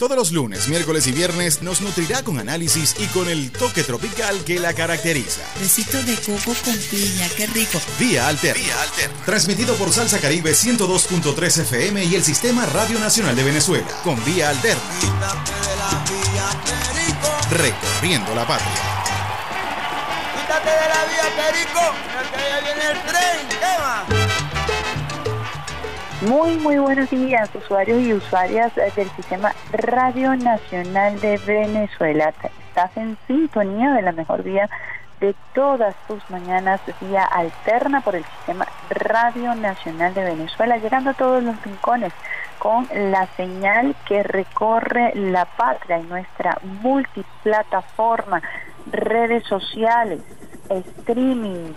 Todos los lunes, miércoles y viernes nos nutrirá con análisis y con el toque tropical que la caracteriza. Besito de coco con piña, qué rico. Vía Alterna. Vía Alterna. Transmitido por Salsa Caribe 102.3 FM y el Sistema Radio Nacional de Venezuela. Con Vía Alterna. Recorriendo la patria. Quítate de la vía, Perico, que ya viene el tren. ¿Qué muy, muy buenos días, usuarios y usuarias del Sistema Radio Nacional de Venezuela. Estás en sintonía de la mejor vía de todas tus mañanas, vía alterna por el Sistema Radio Nacional de Venezuela, llegando a todos los rincones con la señal que recorre la patria y nuestra multiplataforma, redes sociales, streaming,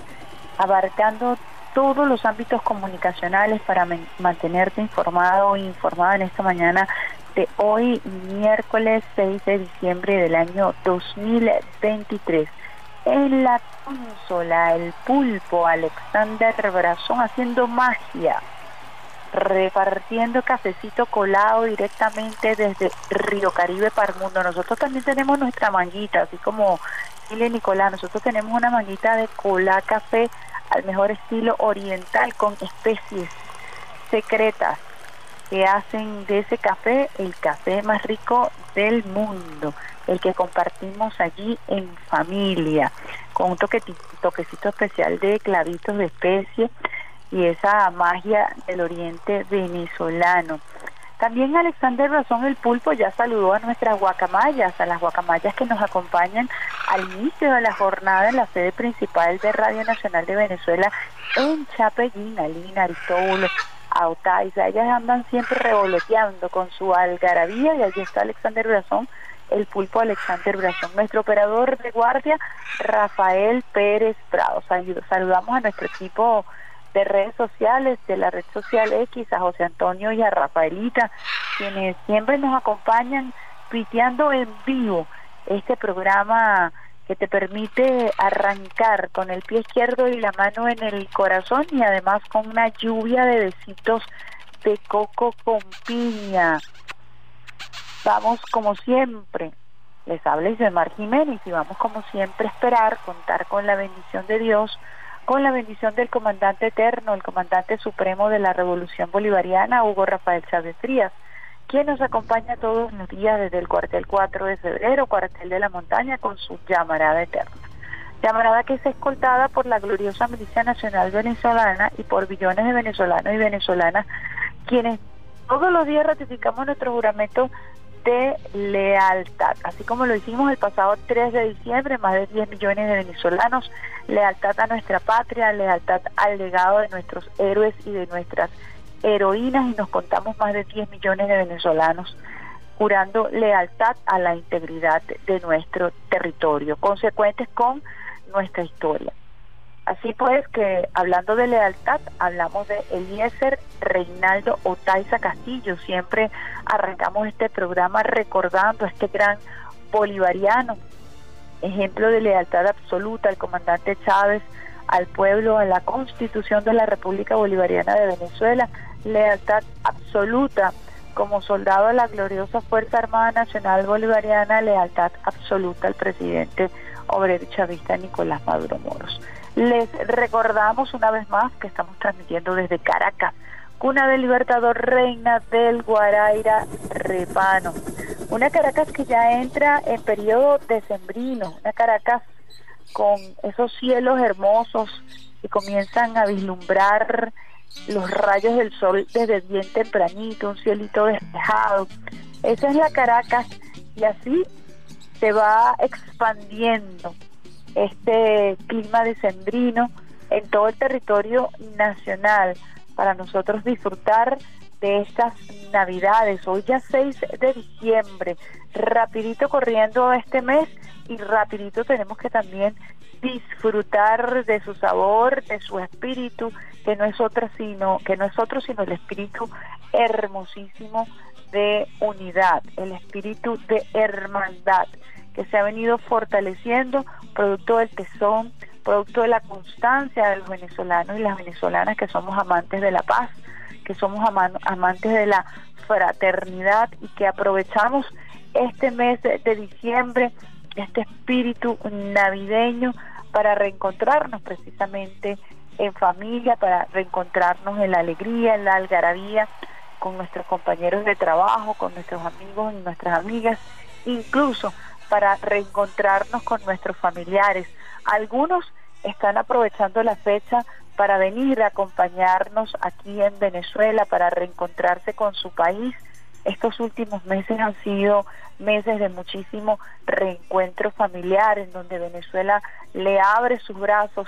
abarcando todos los ámbitos comunicacionales para mantenerte informado e informada en esta mañana de hoy, miércoles 6 de diciembre del año 2023. En la consola, el pulpo Alexander Brazón haciendo magia, repartiendo cafecito colado directamente desde Río Caribe para el mundo. Nosotros también tenemos nuestra manguita, así como Chile Nicolás, nosotros tenemos una manguita de cola café al mejor estilo oriental con especies secretas que hacen de ese café el café más rico del mundo, el que compartimos allí en familia, con un toquecito especial de clavitos de especies y esa magia del oriente venezolano. También Alexander Razón el Pulpo ya saludó a nuestras guacamayas, a las guacamayas que nos acompañan al inicio de la jornada en la sede principal de Radio Nacional de Venezuela en Chapellín, Alina, Aristóbulo, Autaiza. Ellas andan siempre revoloteando con su algarabía y allí está Alexander Brazón, el pulpo Alexander Brazón, nuestro operador de guardia Rafael Pérez Prado. Saludamos a nuestro equipo de redes sociales, de la red social X, a José Antonio y a Rafaelita, quienes siempre nos acompañan piteando en vivo este programa que te permite arrancar con el pie izquierdo y la mano en el corazón y además con una lluvia de besitos de coco con piña. Vamos como siempre, les habla Isabel Jiménez y vamos como siempre a esperar, contar con la bendición de Dios, con la bendición del comandante eterno, el comandante supremo de la Revolución Bolivariana, Hugo Rafael Chávez Frías, quien nos acompaña todos los días desde el cuartel 4 de febrero, cuartel de la montaña, con su llamarada eterna. Llamarada que es escoltada por la gloriosa Milicia Nacional Venezolana y por billones de venezolanos y venezolanas, quienes todos los días ratificamos nuestro juramento de lealtad, así como lo hicimos el pasado 3 de diciembre, más de 10 millones de venezolanos, lealtad a nuestra patria, lealtad al legado de nuestros héroes y de nuestras heroínas y nos contamos más de 10 millones de venezolanos jurando lealtad a la integridad de nuestro territorio, consecuentes con nuestra historia. Así pues que hablando de lealtad, hablamos de Eliezer Reinaldo Otaiza Castillo. Siempre arrancamos este programa recordando a este gran bolivariano, ejemplo de lealtad absoluta al comandante Chávez, al pueblo, a la constitución de la República Bolivariana de Venezuela, lealtad absoluta como soldado de la gloriosa Fuerza Armada Nacional Bolivariana, lealtad absoluta al presidente obrero chavista Nicolás Maduro Moros. Les recordamos una vez más que estamos transmitiendo desde Caracas, cuna del Libertador Reina del Guaraira Repano. Una Caracas que ya entra en periodo decembrino, una Caracas con esos cielos hermosos que comienzan a vislumbrar los rayos del sol desde bien tempranito, un cielito despejado. Esa es la Caracas y así se va expandiendo este clima decembrino en todo el territorio nacional, para nosotros disfrutar de estas navidades. Hoy ya 6 de diciembre, rapidito corriendo este mes y rapidito tenemos que también disfrutar de su sabor, de su espíritu, que no es otra sino, que no es otro sino el espíritu hermosísimo de unidad, el espíritu de hermandad que se ha venido fortaleciendo producto del tesón, producto de la constancia de los venezolanos y las venezolanas que somos amantes de la paz, que somos amantes de la fraternidad y que aprovechamos este mes de diciembre, este espíritu navideño para reencontrarnos precisamente en familia, para reencontrarnos en la alegría, en la algarabía, con nuestros compañeros de trabajo, con nuestros amigos y nuestras amigas, incluso para reencontrarnos con nuestros familiares. Algunos están aprovechando la fecha para venir a acompañarnos aquí en Venezuela, para reencontrarse con su país. Estos últimos meses han sido meses de muchísimo reencuentro familiar, en donde Venezuela le abre sus brazos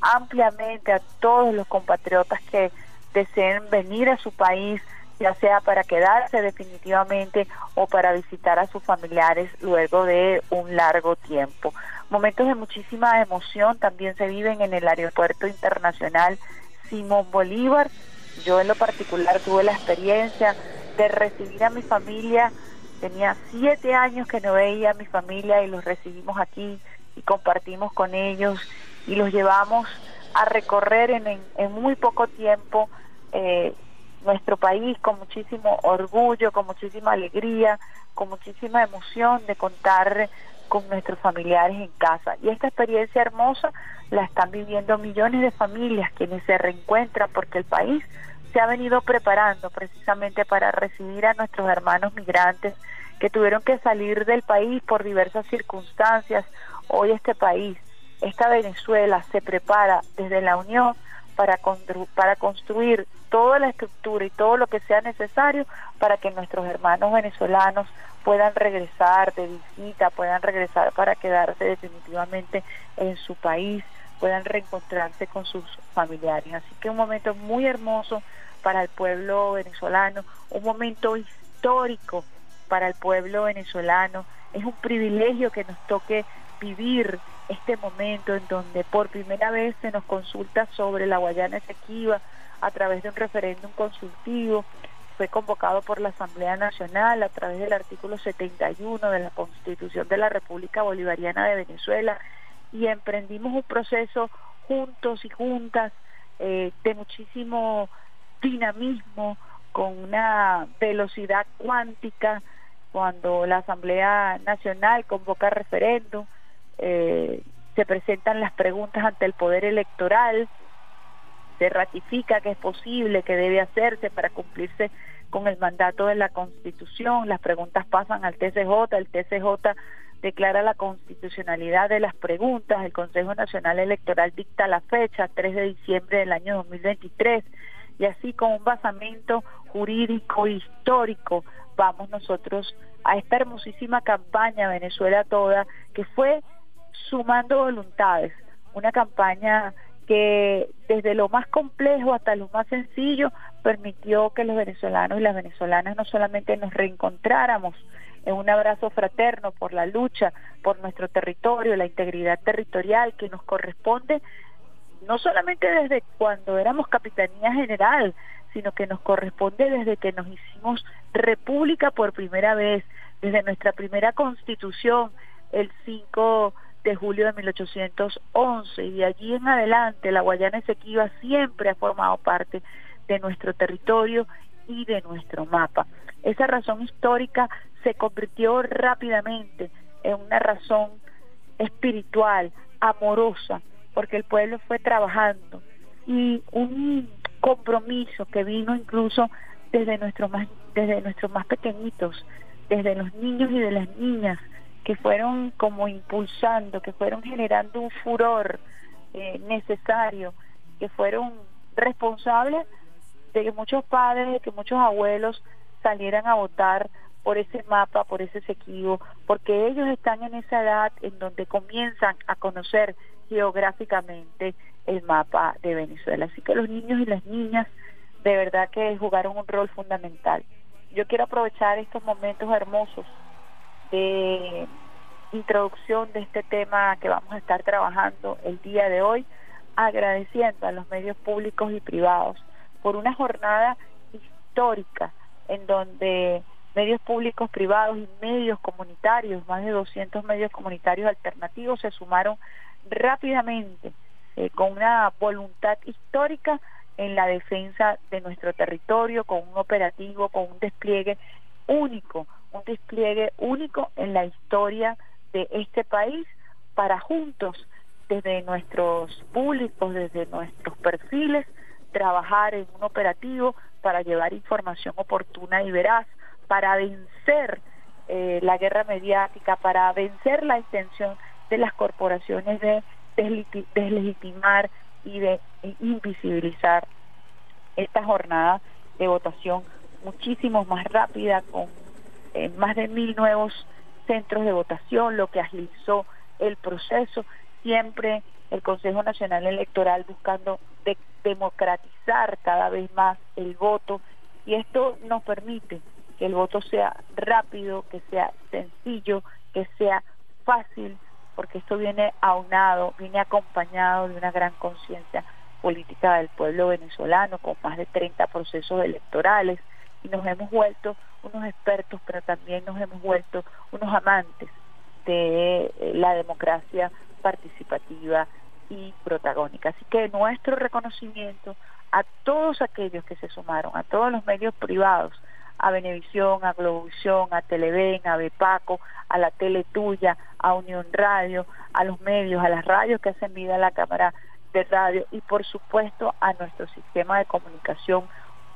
ampliamente a todos los compatriotas que deseen venir a su país, ya sea para quedarse definitivamente o para visitar a sus familiares luego de un largo tiempo. Momentos de muchísima emoción también se viven en el Aeropuerto Internacional Simón Bolívar. Yo en lo particular tuve la experiencia de recibir a mi familia. Tenía siete años que no veía a mi familia y los recibimos aquí y compartimos con ellos y los llevamos a recorrer en, en, muy poco tiempo eh, nuestro país con muchísimo orgullo, con muchísima alegría, con muchísima emoción de contar con nuestros familiares en casa. Y esta experiencia hermosa la están viviendo millones de familias quienes se reencuentran porque el país se ha venido preparando precisamente para recibir a nuestros hermanos migrantes que tuvieron que salir del país por diversas circunstancias. Hoy este país, esta Venezuela se prepara desde la Unión para, para construir toda la estructura y todo lo que sea necesario para que nuestros hermanos venezolanos puedan regresar de visita, puedan regresar para quedarse definitivamente en su país, puedan reencontrarse con sus familiares. Así que un momento muy hermoso para el pueblo venezolano, un momento histórico para el pueblo venezolano. Es un privilegio que nos toque vivir este momento en donde por primera vez se nos consulta sobre la Guayana Esequiba, a través de un referéndum consultivo, fue convocado por la Asamblea Nacional a través del artículo 71 de la Constitución de la República Bolivariana de Venezuela y emprendimos un proceso juntos y juntas eh, de muchísimo dinamismo, con una velocidad cuántica, cuando la Asamblea Nacional convoca referéndum, eh, se presentan las preguntas ante el Poder Electoral, se ratifica que es posible, que debe hacerse para cumplirse con el mandato de la Constitución, las preguntas pasan al TCJ, el TCJ declara la constitucionalidad de las preguntas, el Consejo Nacional Electoral dicta la fecha, 3 de diciembre del año 2023, y así con un basamento jurídico histórico vamos nosotros a esta hermosísima campaña Venezuela toda, que fue sumando voluntades, una campaña que desde lo más complejo hasta lo más sencillo permitió que los venezolanos y las venezolanas no solamente nos reencontráramos en un abrazo fraterno por la lucha por nuestro territorio, la integridad territorial que nos corresponde no solamente desde cuando éramos capitanía general, sino que nos corresponde desde que nos hicimos república por primera vez, desde nuestra primera constitución el 5 de julio de 1811 y de allí en adelante la Guayana Esequiba siempre ha formado parte de nuestro territorio y de nuestro mapa. Esa razón histórica se convirtió rápidamente en una razón espiritual, amorosa, porque el pueblo fue trabajando y un compromiso que vino incluso desde nuestros más desde nuestros más pequeñitos, desde los niños y de las niñas, que fueron como impulsando, que fueron generando un furor eh, necesario, que fueron responsables de que muchos padres, de que muchos abuelos salieran a votar por ese mapa, por ese sequivo, porque ellos están en esa edad en donde comienzan a conocer geográficamente el mapa de Venezuela. Así que los niños y las niñas de verdad que jugaron un rol fundamental. Yo quiero aprovechar estos momentos hermosos de introducción de este tema que vamos a estar trabajando el día de hoy, agradeciendo a los medios públicos y privados por una jornada histórica en donde medios públicos, privados y medios comunitarios, más de 200 medios comunitarios alternativos se sumaron rápidamente eh, con una voluntad histórica en la defensa de nuestro territorio, con un operativo, con un despliegue único, un despliegue único en la historia de este país para juntos, desde nuestros públicos, desde nuestros perfiles, trabajar en un operativo para llevar información oportuna y veraz, para vencer eh, la guerra mediática, para vencer la intención de las corporaciones de deslegitimar y de invisibilizar esta jornada de votación muchísimo más rápida, con eh, más de mil nuevos centros de votación, lo que agilizó el proceso, siempre el Consejo Nacional Electoral buscando democratizar cada vez más el voto y esto nos permite que el voto sea rápido, que sea sencillo, que sea fácil, porque esto viene aunado, viene acompañado de una gran conciencia política del pueblo venezolano, con más de 30 procesos electorales, y nos hemos vuelto unos expertos, pero también nos hemos vuelto unos amantes de eh, la democracia participativa y protagónica. Así que nuestro reconocimiento a todos aquellos que se sumaron, a todos los medios privados, a Venevisión, a Globovisión, a Televen, a Bepaco, a la Tele Tuya, a Unión Radio, a los medios, a las radios que hacen vida a la Cámara de Radio y por supuesto a nuestro sistema de comunicación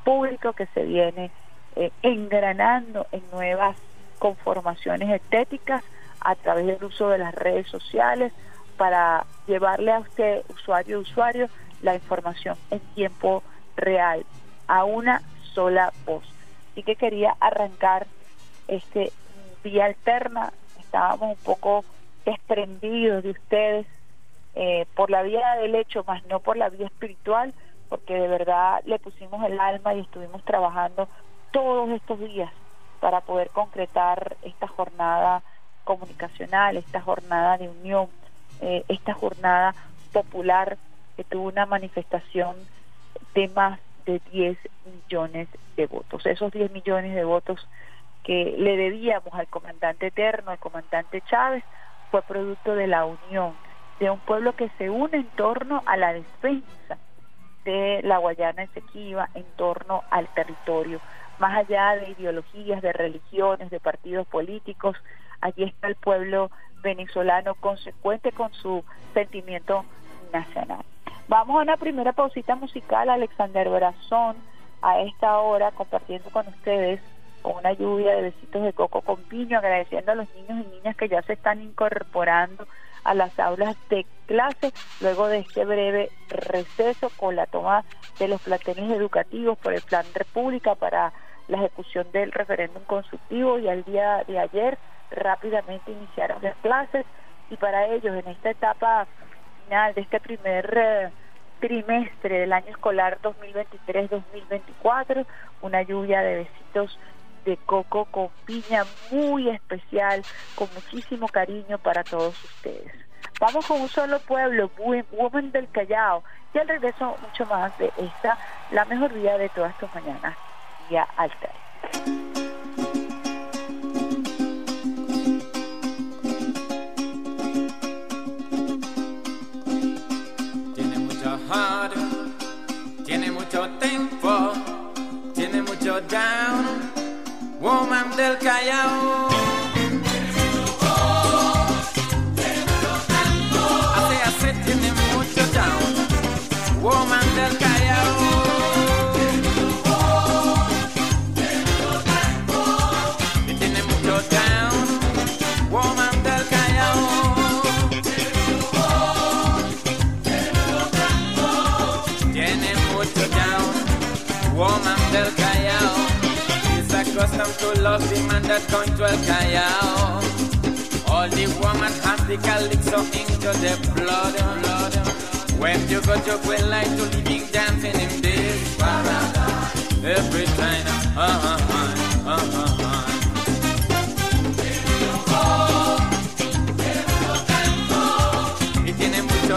público que se viene eh, engranando en nuevas conformaciones estéticas a través del uso de las redes sociales para llevarle a usted, usuario usuario, la información en tiempo real, a una sola voz. Así que quería arrancar este vía alterna, estábamos un poco desprendidos de ustedes eh, por la vía del hecho, más no por la vía espiritual, porque de verdad le pusimos el alma y estuvimos trabajando todos estos días para poder concretar esta jornada comunicacional, esta jornada de unión, eh, esta jornada popular que tuvo una manifestación de más de 10 millones de votos. Esos 10 millones de votos que le debíamos al comandante eterno, al comandante Chávez, fue producto de la unión de un pueblo que se une en torno a la defensa de la Guayana Esequiba, en torno al territorio, más allá de ideologías, de religiones, de partidos políticos, allí está el pueblo venezolano consecuente con su sentimiento nacional. Vamos a una primera pausita musical, Alexander Brazón, a esta hora compartiendo con ustedes una lluvia de besitos de coco con piño, agradeciendo a los niños y niñas que ya se están incorporando a las aulas de clase luego de este breve receso con la toma de los platenes educativos por el Plan República para la ejecución del referéndum consultivo y al día de ayer rápidamente iniciaron las clases y para ellos en esta etapa de este primer eh, trimestre del año escolar 2023-2024, una lluvia de besitos de coco con piña muy especial, con muchísimo cariño para todos ustedes. Vamos con un solo pueblo, Woman del Callao, y al regreso mucho más de esta, la mejor día de todas tus mañanas, día alta. tiene mucho tiempo, tiene mucho down, woman del Callao. To love the man that going to El Callao. All the woman has the calypso into the blood. blood. When you go to quit like to living dancing in this paradise. every time. Uh-huh, uh-huh, uh-huh. Y tiene mucho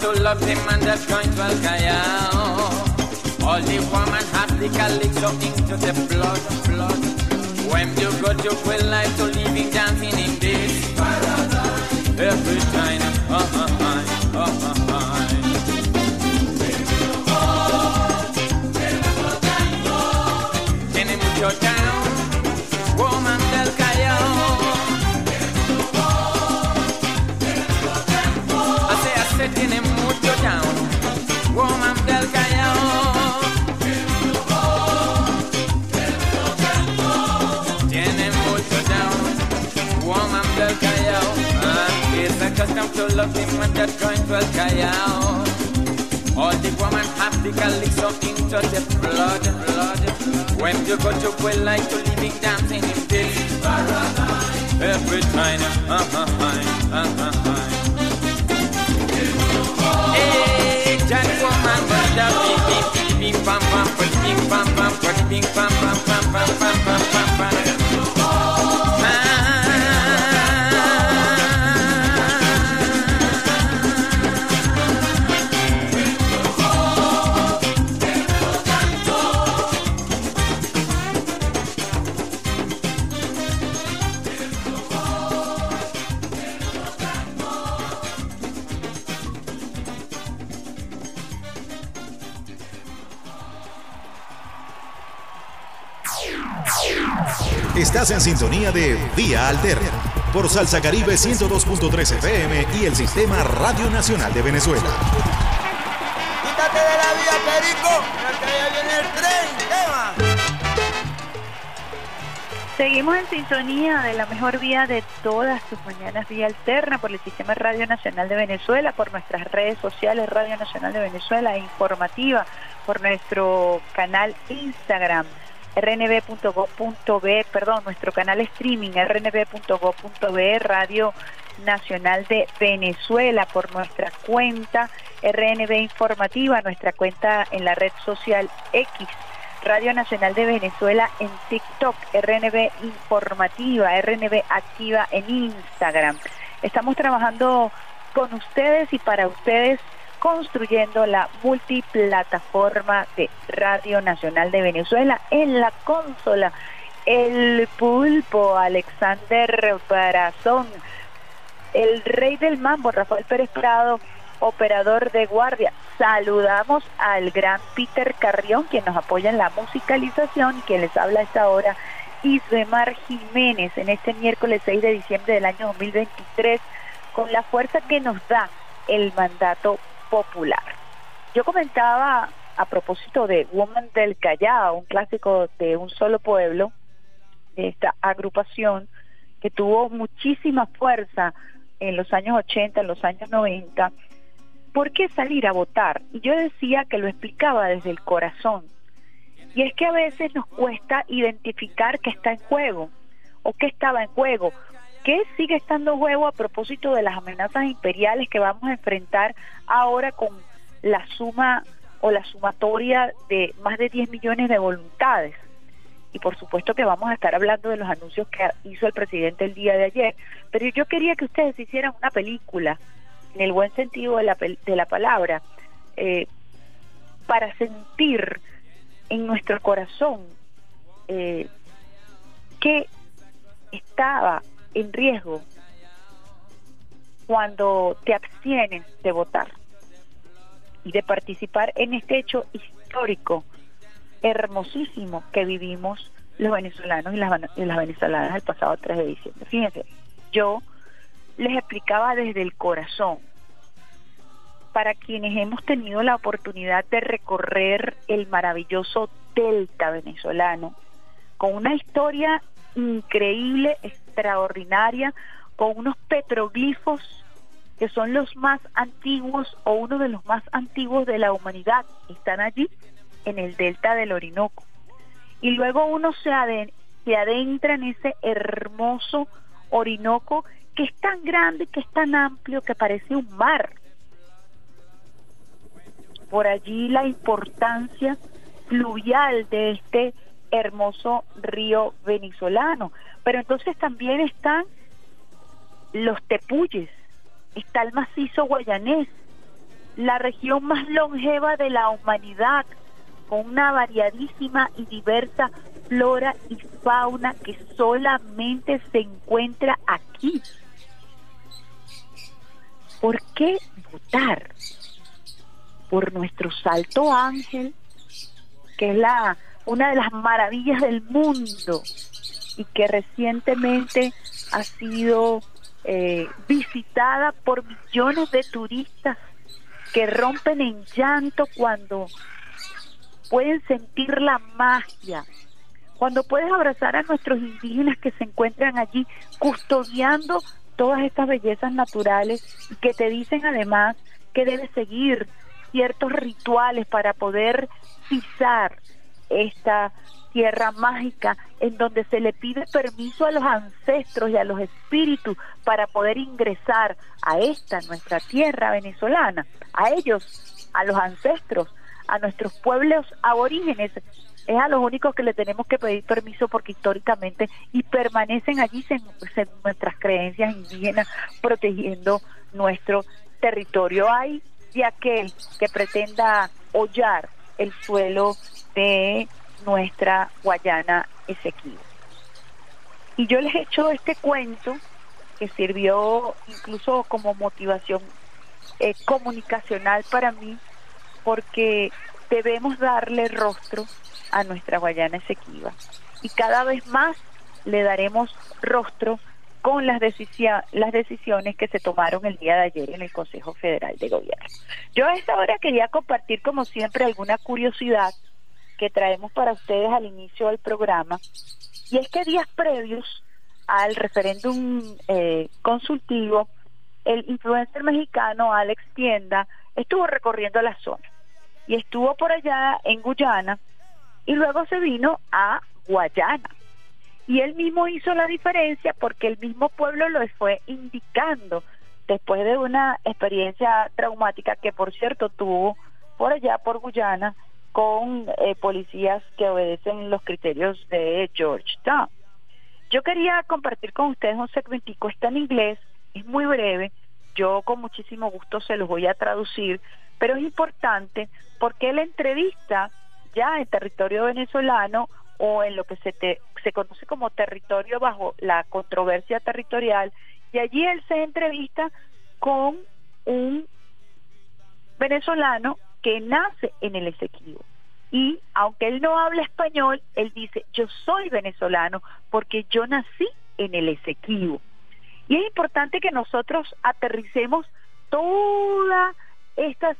to love the man that going to Callao. All the woman have the calypso into the blood, blood. When you go to quit life to living dancing in this paradise. Every time, uh, uh, uh, uh-huh, uh-huh. Tiene mucho down, woman del Callao. down to love him and that joint will carry out. All the women have the galley up into the blood, blood. When you go to will like to leave it dancing in this paradise. Every time, uh-huh, uh-huh, uh-huh. Hey, that woman, that baby, bing, bam, bam, bing, bam, bam, bing, bam, bam, bam, bam, bam, bam. Sintonía de Vía Alterna por Salsa Caribe 102.3 FM y el Sistema Radio Nacional de Venezuela. Quítate de la vía, Perico, ya viene el tren, tema. Seguimos en sintonía de la mejor vía de todas tus mañanas, vía alterna por el Sistema Radio Nacional de Venezuela, por nuestras redes sociales, Radio Nacional de Venezuela, e informativa, por nuestro canal Instagram, rnb.gov.b, perdón, nuestro canal streaming, rnb.gov.b, Radio Nacional de Venezuela, por nuestra cuenta RNB Informativa, nuestra cuenta en la red social X. Radio Nacional de Venezuela en TikTok, RNB Informativa, RNB Activa en Instagram. Estamos trabajando con ustedes y para ustedes construyendo la multiplataforma de Radio Nacional de Venezuela en la consola. El pulpo Alexander Barazón, el rey del mambo Rafael Pérez Prado, operador de guardia. Saludamos al gran Peter Carrión, quien nos apoya en la musicalización y quien les habla a esta hora, Isbemar Jiménez, en este miércoles 6 de diciembre del año 2023, con la fuerza que nos da el mandato popular. Yo comentaba a propósito de Woman del Callao, un clásico de un solo pueblo, de esta agrupación que tuvo muchísima fuerza en los años 80, en los años 90, ¿por qué salir a votar? Y yo decía que lo explicaba desde el corazón. Y es que a veces nos cuesta identificar qué está en juego o qué estaba en juego. ¿Qué sigue estando juego a propósito de las amenazas imperiales que vamos a enfrentar ahora con la suma o la sumatoria de más de 10 millones de voluntades? y por supuesto que vamos a estar hablando de los anuncios que hizo el presidente el día de ayer, pero yo quería que ustedes hicieran una película en el buen sentido de la, de la palabra, eh, para sentir en nuestro corazón eh, que estaba en riesgo cuando te abstienes de votar y de participar en este hecho histórico, hermosísimo que vivimos los venezolanos y las, y las venezolanas el pasado 3 de diciembre. Fíjense, yo les explicaba desde el corazón, para quienes hemos tenido la oportunidad de recorrer el maravilloso delta venezolano, con una historia increíble, extraordinaria, con unos petroglifos que son los más antiguos o uno de los más antiguos de la humanidad. Están allí en el delta del Orinoco. Y luego uno se, se adentra en ese hermoso Orinoco que es tan grande, que es tan amplio, que parece un mar. Por allí la importancia fluvial de este hermoso río venezolano. Pero entonces también están los tepuyes, está el macizo guayanés, la región más longeva de la humanidad, con una variadísima y diversa flora y fauna que solamente se encuentra aquí. ¿Por qué votar? Por nuestro Salto Ángel, que es la una de las maravillas del mundo y que recientemente ha sido eh, visitada por millones de turistas que rompen en llanto cuando pueden sentir la magia, cuando puedes abrazar a nuestros indígenas que se encuentran allí custodiando todas estas bellezas naturales y que te dicen además que debes seguir ciertos rituales para poder pisar esta tierra mágica en donde se le pide permiso a los ancestros y a los espíritus para poder ingresar a esta nuestra tierra venezolana, a ellos, a los ancestros, a nuestros pueblos aborígenes, es a los únicos que le tenemos que pedir permiso porque históricamente y permanecen allí en, nuestras creencias indígenas protegiendo nuestro territorio. Hay de aquel que pretenda hollar el suelo de nuestra Guayana Esequiba. Y yo les he hecho este cuento que sirvió incluso como motivación eh, comunicacional para mí, porque debemos darle rostro a nuestra Guayana Esequiba. Y cada vez más le daremos rostro con las, las decisiones que se tomaron el día de ayer en el Consejo Federal de Gobierno. Yo a esta hora quería compartir, como siempre, alguna curiosidad que traemos para ustedes al inicio del programa, y es que días previos al referéndum eh, consultivo, el influencer mexicano Alex Tienda estuvo recorriendo la zona y estuvo por allá en Guyana y luego se vino a Guayana. Y él mismo hizo la diferencia porque el mismo pueblo lo fue indicando después de una experiencia traumática que por cierto tuvo por allá por Guyana con eh, policías que obedecen los criterios de Georgetown. Yo quería compartir con ustedes un segmentico, está en inglés, es muy breve, yo con muchísimo gusto se los voy a traducir, pero es importante porque la entrevista ya en territorio venezolano o en lo que se, se conoce como territorio bajo la controversia territorial, y allí él se entrevista con un venezolano que nace en el Esequibo. Y aunque él no habla español, él dice, yo soy venezolano porque yo nací en el Esequibo. Y es importante que nosotros aterricemos todas estas,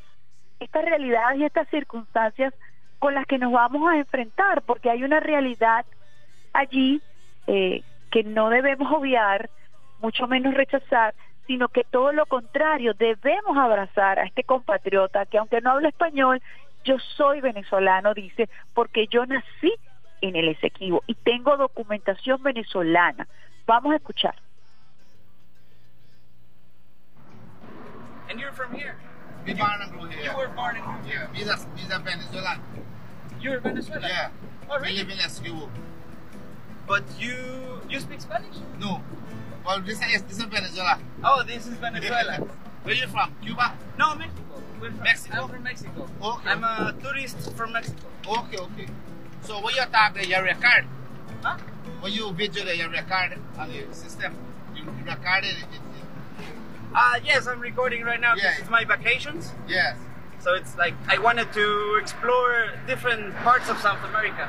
estas realidades y estas circunstancias con las que nos vamos a enfrentar, porque hay una realidad allí eh, que no debemos obviar, mucho menos rechazar, sino que todo lo contrario, debemos abrazar a este compatriota que aunque no habla español, yo soy venezolano, dice, porque yo nací en el Esequibo y tengo documentación venezolana. Vamos a escuchar. And you're from here? We born and grew here. You were born in Yeah, he's a, he's a Venezuelan. You're Venezuela? Yeah. Oh, We really? live in Esquivo. But you you speak Spanish? No. Well, this is, this is Venezuela. Oh, this is Venezuela. Where are you from? Cuba? No, Mexico. We're from, Mexico? I'm from Mexico. Okay. I'm a tourist from Mexico. Okay, okay. So when you the your record, Huh? when you video the your record on the system, you record it. it, it Uh, yes, I'm recording right now. Yeah. This is my vacations. yes. So it's like I wanted to explore different parts of South America.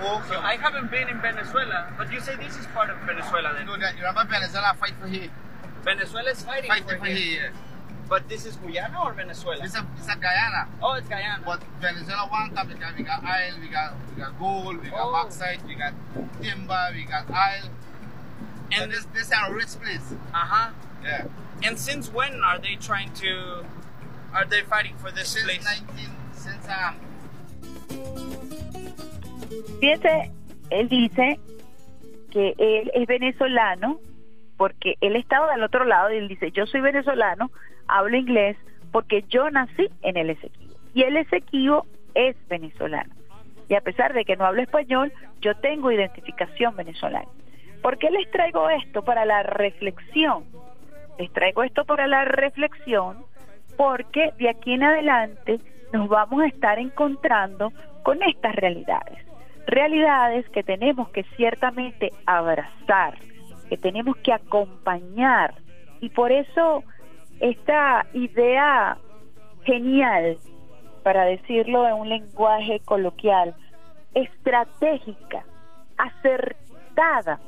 Okay. So I haven't been in Venezuela, but you say this is part of Venezuela then? know that you remember Venezuela fight for here. Venezuela is fighting Fight for for here. here. But this is Guyana or Venezuela? It's a it's a Guyana. oh, it's Guyana. But Venezuela one time because we got oil, we got we got gold, we got Oh. bauxite, we got timber, we got oil. And And this this is a rich place. uh-huh. Yeah. And since when are they trying to are they fighting for this Since place? 19 since um Fíjense, él dice que él es venezolano porque él estaba del otro lado y él dice, yo soy venezolano, hablo inglés porque yo nací en el Esequibo. Y el Esequibo es venezolano. Y a pesar de que no hablo español, yo tengo identificación venezolana. ¿Por qué les traigo esto para la reflexión? Les traigo esto para la reflexión porque de aquí en adelante nos vamos a estar encontrando con estas realidades. Realidades que tenemos que ciertamente abrazar, que tenemos que acompañar. Y por eso esta idea genial, para decirlo en un lenguaje coloquial, estratégica, acertada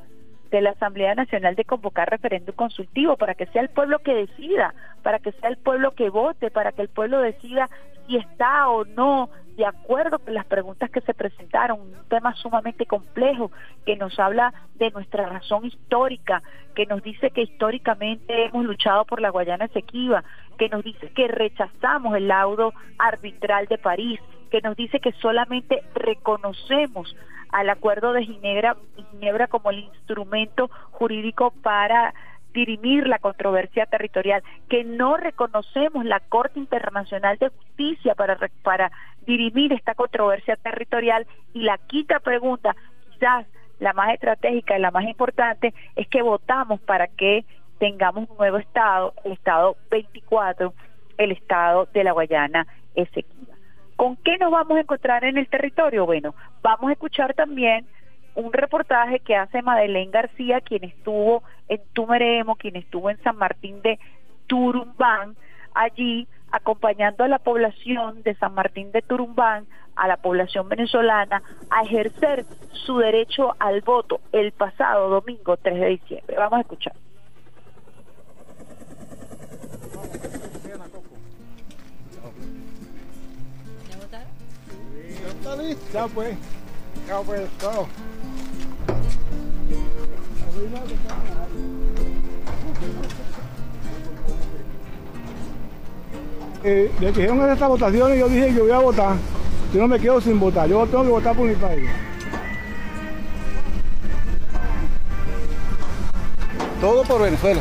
de la Asamblea Nacional de convocar referéndum consultivo para que sea el pueblo que decida, para que sea el pueblo que vote, para que el pueblo decida si está o no de acuerdo con las preguntas que se presentaron, un tema sumamente complejo que nos habla de nuestra razón histórica, que nos dice que históricamente hemos luchado por la Guayana Esequiba, que nos dice que rechazamos el laudo arbitral de París, que nos dice que solamente reconocemos al acuerdo de Ginebra, Ginebra como el instrumento jurídico para dirimir la controversia territorial, que no reconocemos la Corte Internacional de Justicia para, para dirimir esta controversia territorial y la quinta pregunta, quizás la más estratégica y la más importante, es que votamos para que tengamos un nuevo Estado, el Estado 24, el Estado de la Guayana Esequiba. ¿Con qué nos vamos a encontrar en el territorio? Bueno, vamos a escuchar también un reportaje que hace Madeleine García, quien estuvo en Tumeremo, quien estuvo en San Martín de Turumbán, allí acompañando a la población de San Martín de Turumbán, a la población venezolana, a ejercer su derecho al voto el pasado domingo 3 de diciembre. Vamos a escuchar. Está lista, pues. Ya pues todo. Eh, le dijeron en esta votación y yo dije yo voy a votar. Yo no me quedo sin votar. Yo tengo que votar por mi país. Todo por Venezuela.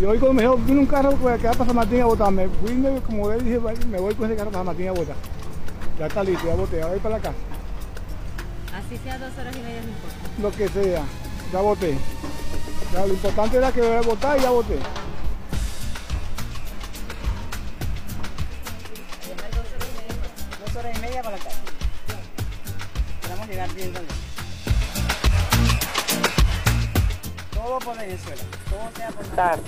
Y hoy cuando me dijo, un carro que va para San Martín a votar, me fui, me- como le dije, me voy con ese carro para San Martín a votar. Ya está listo, ya voté, ahora voy para la casa. Así sea dos horas y media, no importa. Lo que sea, ya voté. Ya, lo importante era que voy a votar y ya voté. Dos horas y media para la casa. Esperamos llegar bien también. Todo por Venezuela. Todo sea por votar.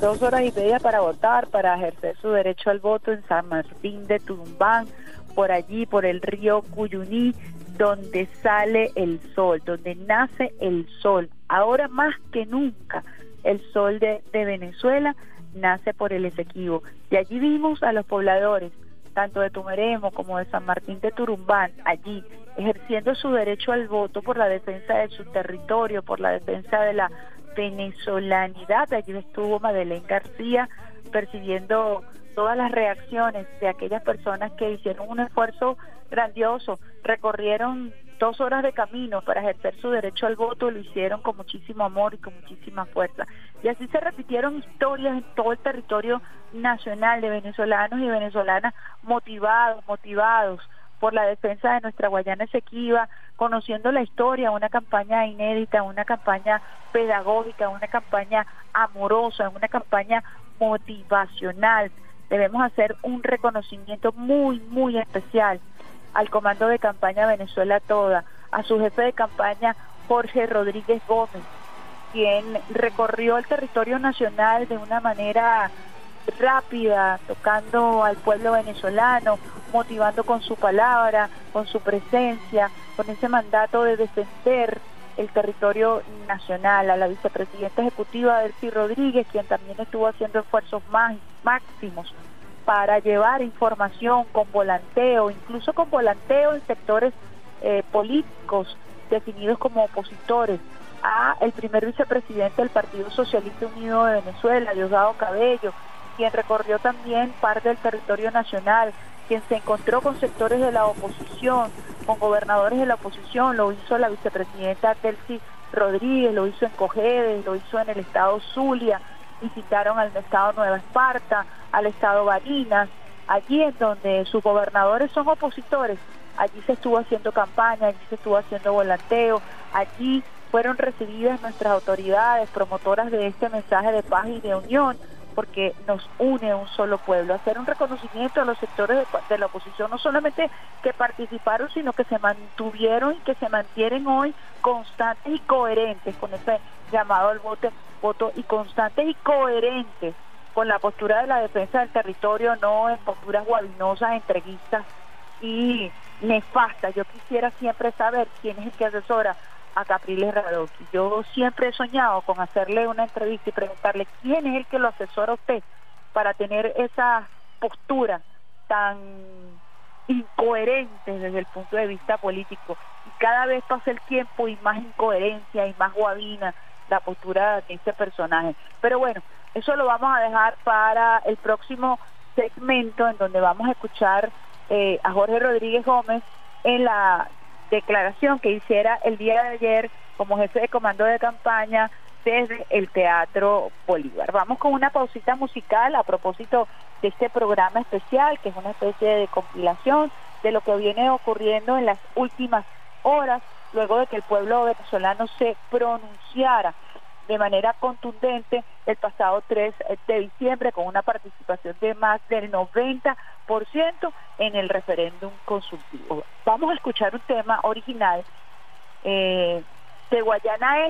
Dos horas y media para votar, para ejercer su derecho al voto en San Martín de Turumbán, por allí, por el río Cuyuní, donde sale el sol, donde nace el sol. Ahora más que nunca, el sol de, Venezuela nace por el Esequibo. Y allí vimos a los pobladores, tanto de Tumeremo como de San Martín de Turumbán, allí ejerciendo su derecho al voto por la defensa de su territorio, por la defensa de la venezolanidad. Allí estuvo Madeleine García percibiendo todas las reacciones de aquellas personas que hicieron un esfuerzo grandioso, recorrieron dos horas de camino para ejercer su derecho al voto, lo hicieron con muchísimo amor y con muchísima fuerza. Y así se repitieron historias en todo el territorio nacional de venezolanos y venezolanas motivados, motivados por la defensa de nuestra Guayana Esequiba, conociendo la historia, una campaña inédita, una campaña pedagógica, una campaña amorosa, una campaña motivacional. Debemos hacer un reconocimiento muy, muy especial al comando de campaña Venezuela Toda, a su jefe de campaña Jorge Rodríguez Gómez, quien recorrió el territorio nacional de una manera rápida, tocando al pueblo venezolano, motivando con su palabra, con su presencia, con ese mandato de defender el territorio nacional, a la vicepresidenta ejecutiva Delcy Rodríguez, quien también estuvo haciendo esfuerzos más, máximos para llevar información con volanteo, incluso con volanteo en sectores eh, políticos definidos como opositores, a el primer vicepresidente del Partido Socialista Unido de Venezuela, Diosdado Cabello, quien recorrió también parte del territorio nacional, quien se encontró con sectores de la oposición, con gobernadores de la oposición, lo hizo la vicepresidenta Delcy Rodríguez, lo hizo en Cojedes, lo hizo en el estado Zulia, visitaron al estado Nueva Esparta, al estado Barinas, allí en donde sus gobernadores son opositores, allí se estuvo haciendo campaña, allí se estuvo haciendo volanteo, allí fueron recibidas nuestras autoridades promotoras de este mensaje de paz y de unión, porque nos une un solo pueblo. Hacer un reconocimiento a los sectores de, la oposición, no solamente que participaron, sino que se mantuvieron y que se mantienen hoy constantes y coherentes con ese llamado al voto, voto y constantes y coherentes con la postura de la defensa del territorio, no en posturas guabinosas, entreguistas y nefastas. Yo quisiera siempre saber quién es el que asesora a Capriles Radoki. Yo siempre he soñado con hacerle una entrevista y preguntarle quién es el que lo asesora usted para tener esa postura tan incoherente desde el punto de vista político. Y cada vez pasa el tiempo y más incoherencia y más guabina la postura de ese personaje. Pero bueno, eso lo vamos a dejar para el próximo segmento en donde vamos a escuchar eh, a Jorge Rodríguez Gómez en la declaración que hiciera el día de ayer como jefe de comando de campaña desde el Teatro Bolívar. Vamos con una pausita musical a propósito de este programa especial, que es una especie de compilación de lo que viene ocurriendo en las últimas horas, luego de que el pueblo venezolano se pronunciara de manera contundente el pasado 3 de diciembre con una participación de más del 90% en el referéndum consultivo. Vamos a escuchar un tema original eh, de Guayana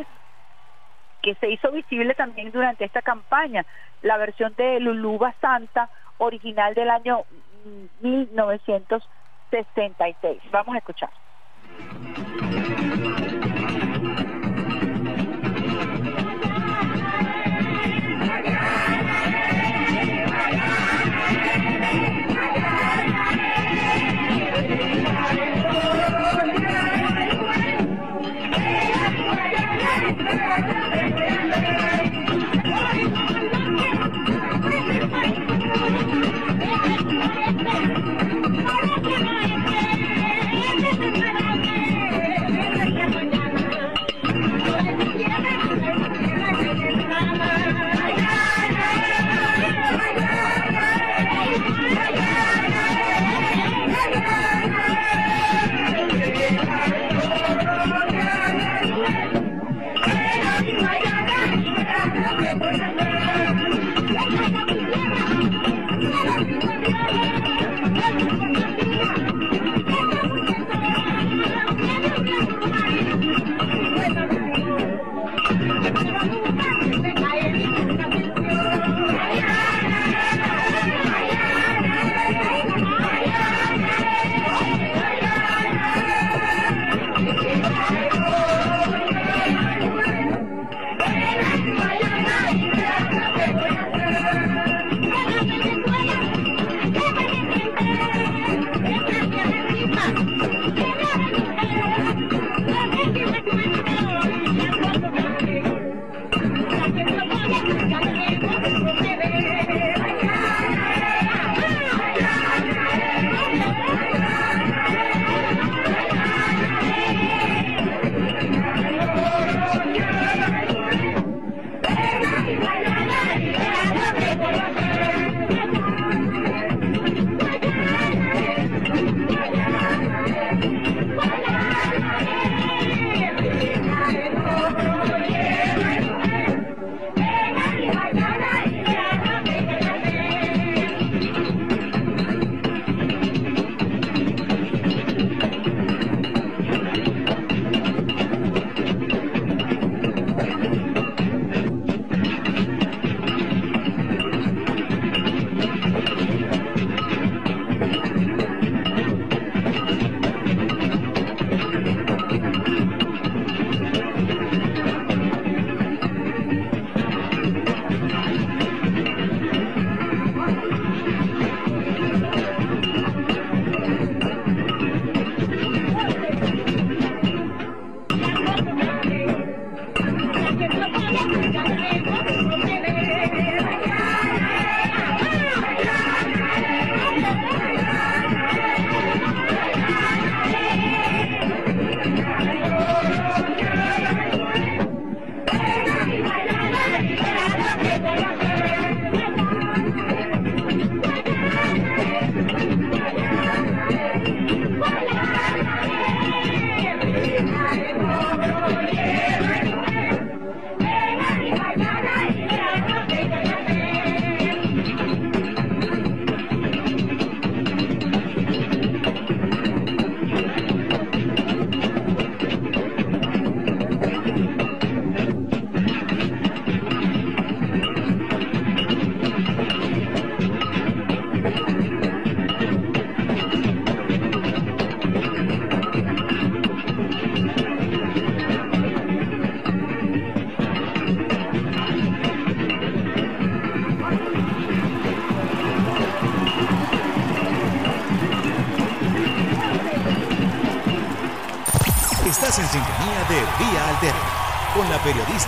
que se hizo visible también durante esta campaña, la versión de Luluba Santa original del año 1966. Vamos a escuchar. Thank you.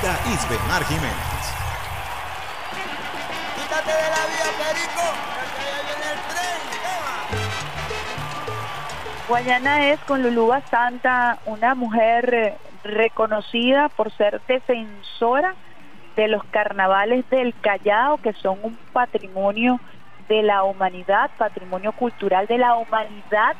Periodista Isbemar Jiménez. Quítate de la vía, Perico, que ya viene el tren. Guayana es con Lulúa Santa una mujer eh, reconocida por ser defensora de los carnavales del Callao, que son un patrimonio de la humanidad, patrimonio cultural de la humanidad,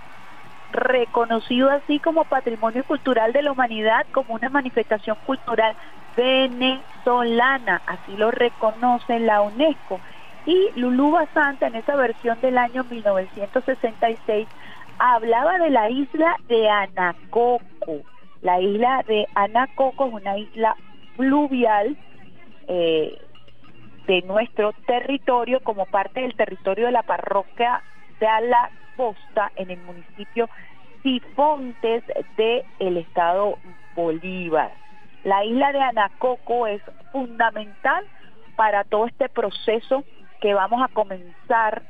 reconocido así como patrimonio cultural de la humanidad, como una manifestación cultural venezolana, así lo reconoce la UNESCO. Y Lulú Santa en esa versión del año 1966 hablaba de la isla de Anacoco. La isla de Anacoco es una isla fluvial eh, de nuestro territorio como parte del territorio de la parroquia de La Costa en el municipio Sifontes del el estado Bolívar. La isla de Anacoco es fundamental para todo este proceso que vamos a comenzar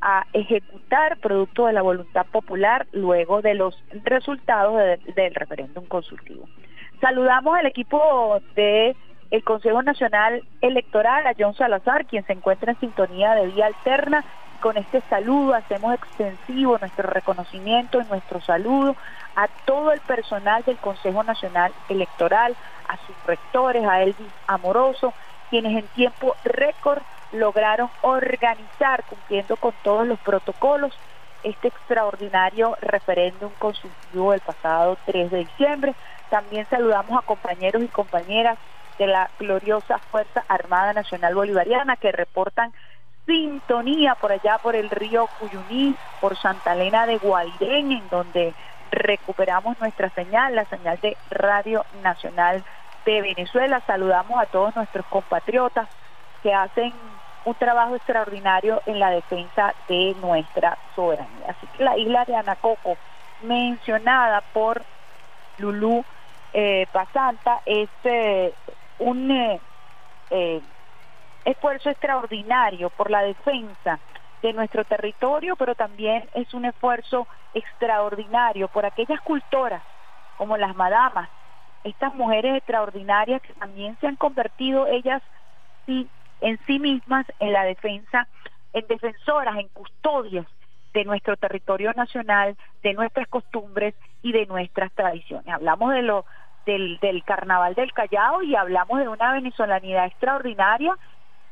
a ejecutar producto de la voluntad popular luego de los resultados del referéndum consultivo. Saludamos al equipo de Consejo Nacional Electoral, a John Salazar, quien se encuentra en sintonía de vía alterna. Con este saludo hacemos extensivo nuestro reconocimiento y nuestro saludo a todo el personal del Consejo Nacional Electoral, a sus rectores, a Elvis Amoroso, quienes en tiempo récord lograron organizar, cumpliendo con todos los protocolos, este extraordinario referéndum consultivo del pasado 3 de diciembre. También saludamos a compañeros y compañeras de la gloriosa Fuerza Armada Nacional Bolivariana que reportan sintonía por allá por el río Cuyuní, por Santa Elena de Guairén, en donde recuperamos nuestra señal, la señal de Radio Nacional de Venezuela. Saludamos a todos nuestros compatriotas que hacen un trabajo extraordinario en la defensa de nuestra soberanía. Así que la isla de Anacoco, mencionada por Lulú eh, Pasanta, es eh, un eh, eh, esfuerzo extraordinario por la defensa de nuestro territorio, pero también es un esfuerzo extraordinario por aquellas cultoras como las madamas, estas mujeres extraordinarias que también se han convertido ellas sí, en sí mismas en la defensa, en defensoras, en custodias de nuestro territorio nacional, de nuestras costumbres y de nuestras tradiciones. Hablamos de lo del, Carnaval del Callao y hablamos de una venezolanidad extraordinaria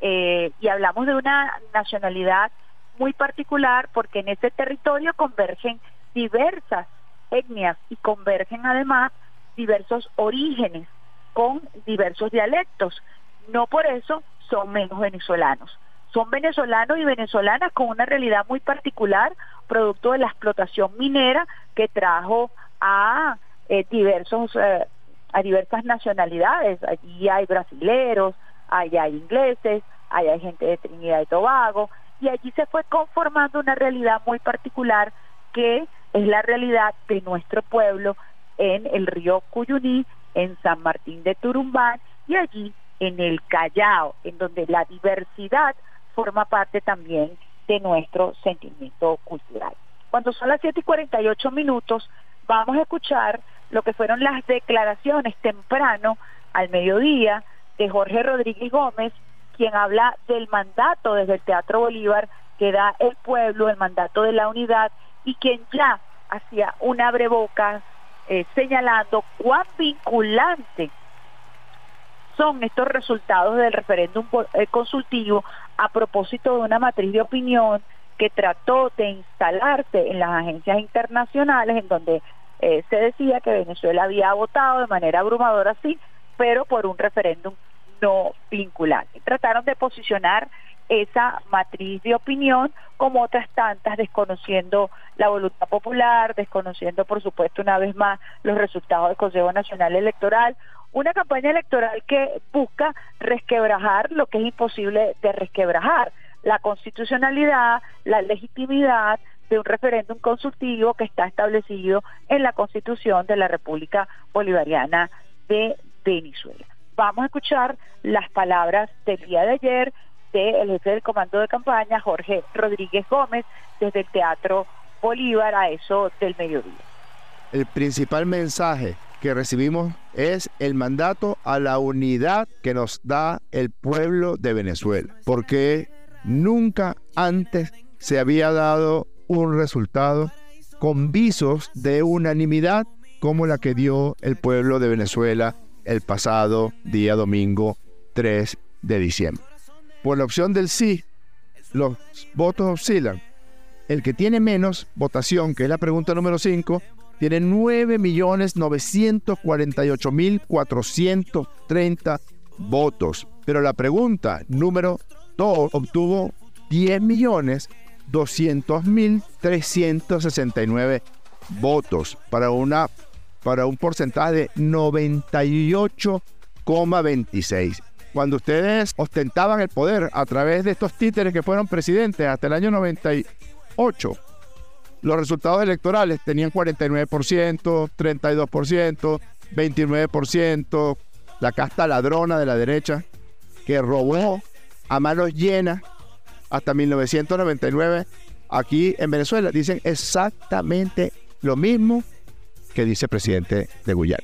eh, y hablamos de una nacionalidad muy particular porque en ese territorio convergen diversas etnias y convergen además diversos orígenes con diversos dialectos. No por eso son menos venezolanos. Son venezolanos y venezolanas con una realidad muy particular, producto de la explotación minera que trajo a eh, diversos eh, a diversas nacionalidades. Allí hay brasileros, allá hay ingleses, allá hay gente de Trinidad y Tobago, y allí se fue conformando una realidad muy particular que es la realidad de nuestro pueblo en el río Cuyuní, en San Martín de Turumbán y allí en el Callao, en donde la diversidad forma parte también de nuestro sentimiento cultural. Cuando son las 7 y 48 minutos, vamos a escuchar lo que fueron las declaraciones temprano al mediodía de Jorge Rodríguez Gómez, quien habla del mandato desde el Teatro Bolívar que da el pueblo, el mandato de la unidad, y quien ya hacía un abreboca eh, señalando cuán vinculante son estos resultados del referéndum eh, consultivo a propósito de una matriz de opinión que trató de instalarse en las agencias internacionales en donde eh, se decía que Venezuela había votado de manera abrumadora, sí, pero por un referéndum no vinculante. Trataron de posicionar esa matriz de opinión como otras tantas, desconociendo la voluntad popular, desconociendo por supuesto una vez más los resultados del Consejo Nacional Electoral, una campaña electoral que busca resquebrajar lo que es imposible de resquebrajar, la constitucionalidad, la legitimidad, de un referéndum consultivo que está establecido en la Constitución de la República Bolivariana de Venezuela. Vamos a escuchar las palabras del día de ayer del jefe del comando de campaña, Jorge Rodríguez Gómez, desde el Teatro Bolívar a eso del mediodía. El principal mensaje que recibimos es el mandato a la unidad que nos da el pueblo de Venezuela, porque nunca antes se había dado un resultado con visos de unanimidad como la que dio el pueblo de Venezuela el pasado día domingo 3 de diciembre. Por la opción del sí, los votos oscilan. El que tiene menos votación, que es la pregunta número 5, tiene 9.948.430 votos. Pero la pregunta número 2 obtuvo 10.200.369 votos para, una, para un porcentaje de 98,26. Cuando ustedes ostentaban el poder a través de estos títeres que fueron presidentes hasta el año 98, los resultados electorales tenían 49%, 32%, 29%, la casta ladrona de la derecha que robó a manos llenas hasta 1999 aquí en Venezuela. Dicen exactamente lo mismo que dice presidente de Guyana.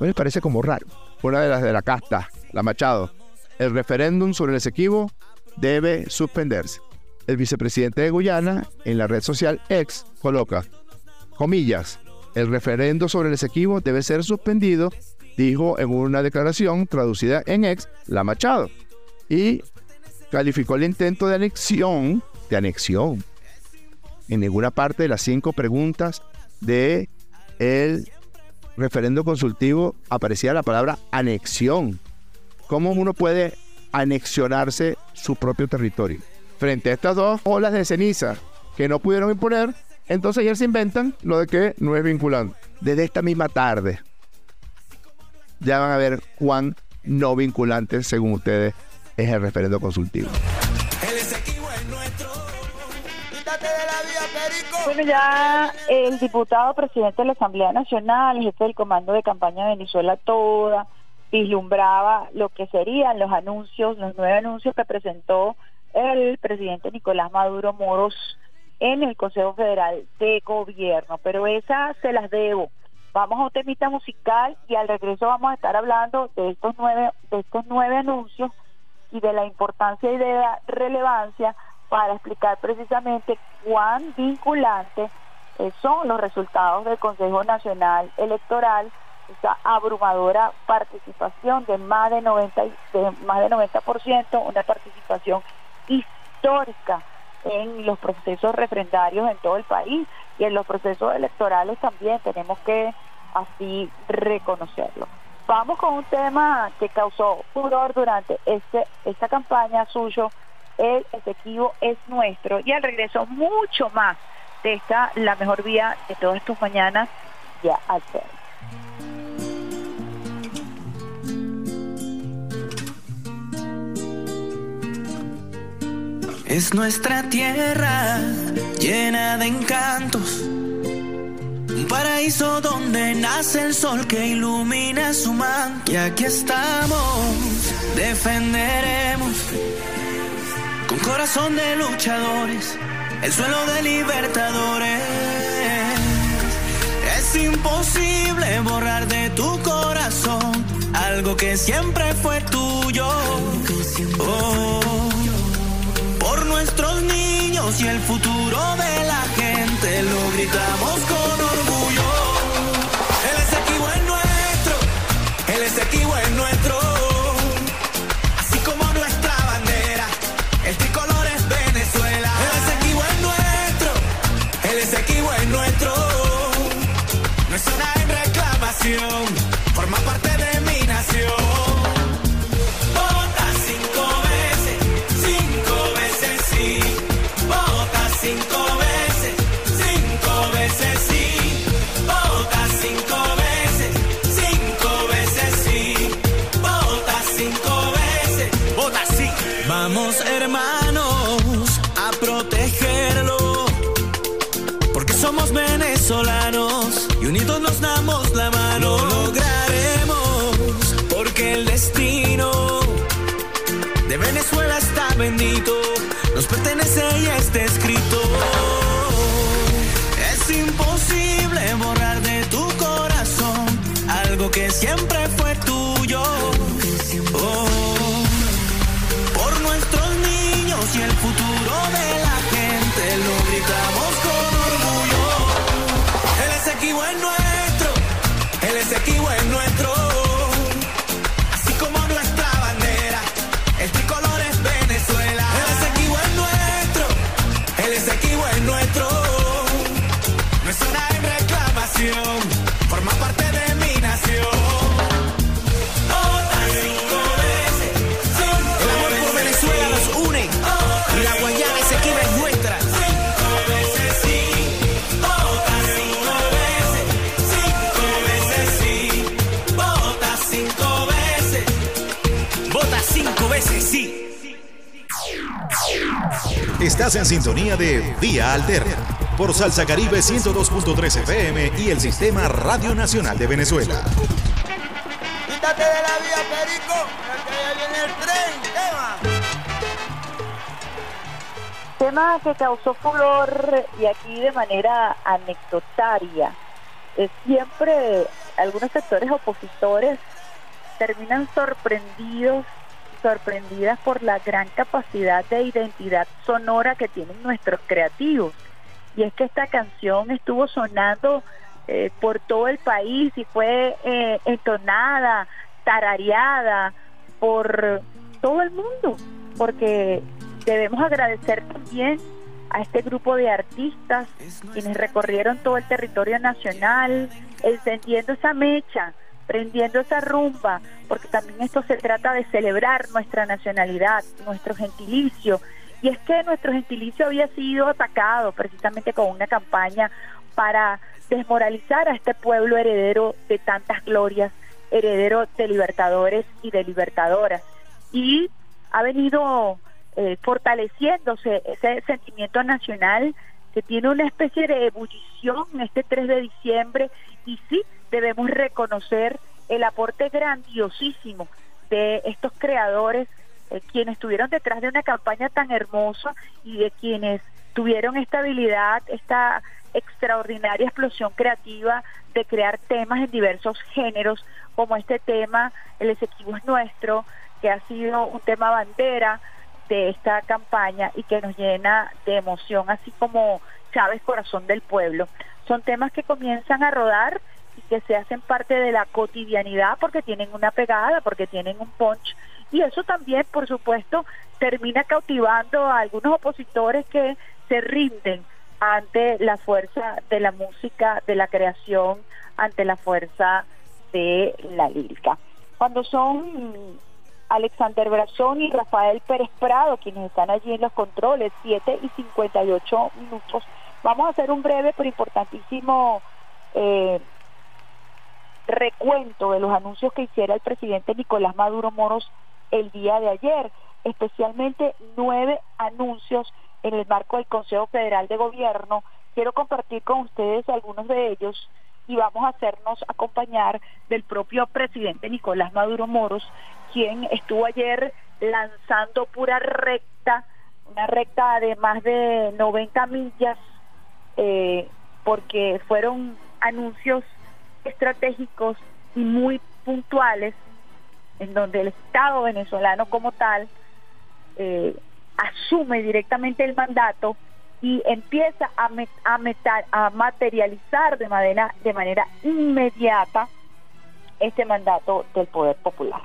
¿No les parece como raro? Una de las de la casta, la Machado. El referéndum sobre el Esequibo debe suspenderse. El vicepresidente de Guyana en la red social X coloca, comillas, el referendo sobre el Esequibo debe ser suspendido, dijo en una declaración traducida en X la Machado. Y calificó el intento de anexión, de anexión. En ninguna parte de las cinco preguntas de el referendo consultivo aparecía la palabra anexión. ¿Cómo uno puede anexionarse su propio territorio? Frente a estas dos olas de ceniza que no pudieron imponer, entonces ayer se inventan lo de que no es vinculante. Desde esta misma tarde ya van a ver cuán no vinculante, según ustedes, es el referendo consultivo. Bueno, ya el diputado presidente de la Asamblea Nacional, jefe del Comando de Campaña de Venezuela Toda, vislumbraba lo que serían los anuncios, los nueve anuncios que presentó el presidente Nicolás Maduro Moros en el Consejo Federal de Gobierno. Pero esa se las debo. Vamos a un temita musical y al regreso vamos a estar hablando de estos nueve, de estos nueve anuncios y de la importancia y de la relevancia para explicar precisamente cuán vinculantes eh, son los resultados del Consejo Nacional Electoral, esa abrumadora participación de más de 90 de más de 90%, una participación histórica en los procesos refrendarios en todo el país y en los procesos electorales también tenemos que así reconocerlo. Vamos con un tema que causó furor durante este, esta campaña suyo, el efectivo es nuestro, y al regreso mucho más de esta, la mejor vía de todas tus mañanas, ya al ser. Es nuestra tierra llena de encantos, un paraíso donde nace el sol que ilumina su manto. Y aquí estamos, defenderemos con corazón de luchadores el suelo de libertadores. Es imposible borrar de tu corazón algo que siempre fue tuyo. Oh por nuestros niños y el futuro de la gente lo gritamos con orgullo. Nos pertenece y está escrito. Es imposible borrar de tu corazón que siempre Estás en sintonía de Vía Alterna por Salsa Caribe 102.3 FM y el Sistema Radio Nacional de Venezuela. Quítate de la vía, Perico, que ya viene el tren, tema. Tema que causó furor y aquí de manera anecdotaria. Eh, siempre algunos sectores opositores terminan sorprendidos, sorprendidas por la gran capacidad de identidad sonora que tienen nuestros creativos. Y es que esta canción estuvo sonando eh, por todo el país y fue eh, entonada, tarareada por todo el mundo, porque debemos agradecer también a este grupo de artistas quienes recorrieron todo el territorio nacional, encendiendo esa mecha, prendiendo esa rumba, porque también esto se trata de celebrar nuestra nacionalidad, nuestro gentilicio. Y es que nuestro gentilicio había sido atacado precisamente con una campaña para desmoralizar a este pueblo heredero de tantas glorias, heredero de libertadores y de libertadoras. Y ha venido eh, fortaleciéndose ese sentimiento nacional que tiene una especie de ebullición este 3 de diciembre y sí debemos reconocer el aporte grandiosísimo de estos creadores eh, quienes estuvieron detrás de una campaña tan hermosa y de quienes tuvieron esta habilidad, esta extraordinaria explosión creativa de crear temas en diversos géneros, como este tema, El Esequibo es Nuestro, que ha sido un tema bandera de esta campaña y que nos llena de emoción, así como Chávez Corazón del Pueblo. Son temas que comienzan a rodar y que se hacen parte de la cotidianidad porque tienen una pegada, porque tienen un punch y eso también, por supuesto, termina cautivando a algunos opositores que se rinden ante la fuerza de la música, de la creación, ante la fuerza de la lírica. Cuando son Alexander Brazón y Rafael Pérez Prado, quienes están allí en los controles, 7 y 58 minutos, vamos a hacer un breve pero importantísimo eh, recuento de los anuncios que hiciera el presidente Nicolás Maduro Moros el día de ayer, especialmente nueve anuncios en el marco del Consejo Federal de Gobierno. Quiero compartir con ustedes algunos de ellos y vamos a hacernos acompañar del propio presidente Nicolás Maduro Moros, estuvo ayer lanzando pura recta, una recta de más de 90 millas, eh, porque fueron anuncios estratégicos y muy puntuales en donde el Estado venezolano como tal eh, asume directamente el mandato y empieza a, a, a materializar de manera, de manera inmediata este mandato del poder popular.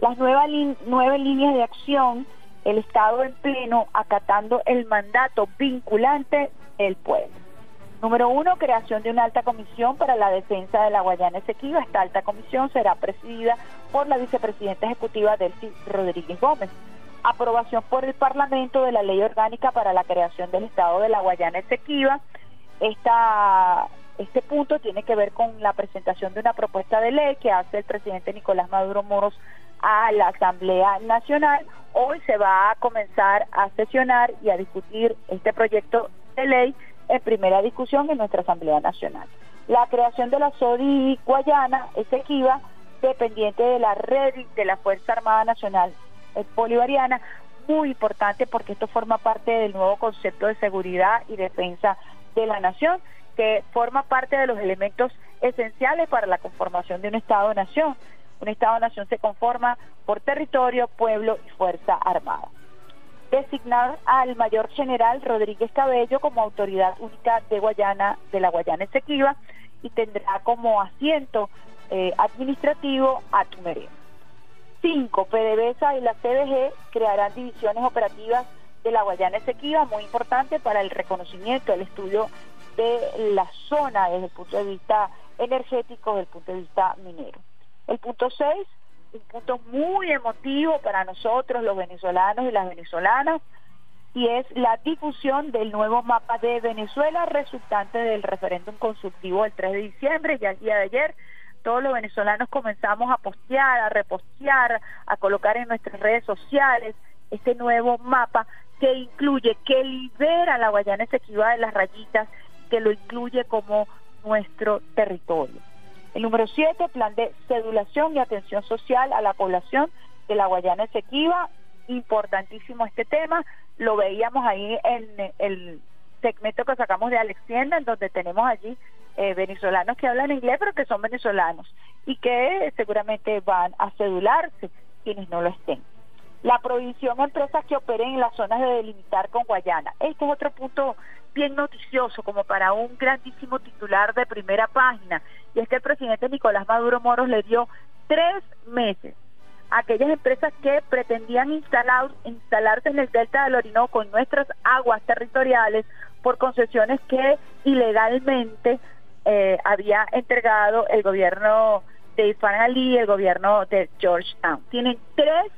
Las nuevas nueve líneas de acción, el Estado en pleno acatando el mandato vinculante del pueblo. Número uno, creación de una alta comisión para la defensa de la Guayana Esequiba. Esta alta comisión será presidida por la vicepresidenta ejecutiva Delcy Rodríguez Gómez. Aprobación por el Parlamento de la Ley Orgánica para la creación del Estado de la Guayana Esequiba. Esta, este punto tiene que ver con la presentación de una propuesta de ley que hace el presidente Nicolás Maduro Moros a la Asamblea Nacional. Hoy se va a comenzar a sesionar y a discutir este proyecto de ley en primera discusión en nuestra Asamblea Nacional. La creación de la SODI Guayana, Esequiba, dependiente de la red de la Fuerza Armada Nacional Bolivariana, muy importante porque esto forma parte del nuevo concepto de seguridad y defensa de la nación que forma parte de los elementos esenciales para la conformación de un Estado-nación. Un Estado-nación se conforma por territorio, pueblo y fuerza armada. Designar al mayor general Rodríguez Cabello como autoridad única de Guayana, de la Guayana Esequiba, y tendrá como asiento eh, administrativo a Tumeré. 5. PDVSA y la CDG crearán divisiones operativas de la Guayana Esequiba, muy importante para el reconocimiento, el estudio de la zona desde el punto de vista energético, desde el punto de vista minero. El punto 6, un punto muy emotivo para nosotros, los venezolanos y las venezolanas, y es la difusión del nuevo mapa de Venezuela resultante del referéndum consultivo del 3 de diciembre, ya el día de ayer todos los venezolanos comenzamos a postear, a repostear, a colocar en nuestras redes sociales este nuevo mapa que incluye, que libera la Guayana Esequiba de las rayitas, que lo incluye como nuestro territorio. El número 7, plan de cedulación y atención social a la población de la Guayana Esequiba. Importantísimo este tema. Lo veíamos ahí en el segmento que sacamos de Alexienda, en donde tenemos allí eh, venezolanos que hablan inglés, pero que son venezolanos y que seguramente van a cedularse quienes no lo estén. La prohibición a empresas que operen en las zonas de delimitar con Guayana. Este es otro punto bien noticioso como para un grandísimo titular de primera página y es que el presidente Nicolás Maduro Moros le dio tres meses a aquellas empresas que pretendían instalar, instalarse en el delta del Orinoco en nuestras aguas territoriales por concesiones que ilegalmente eh, había entregado el gobierno de Ifan Ali, el gobierno de Georgetown. Tienen tres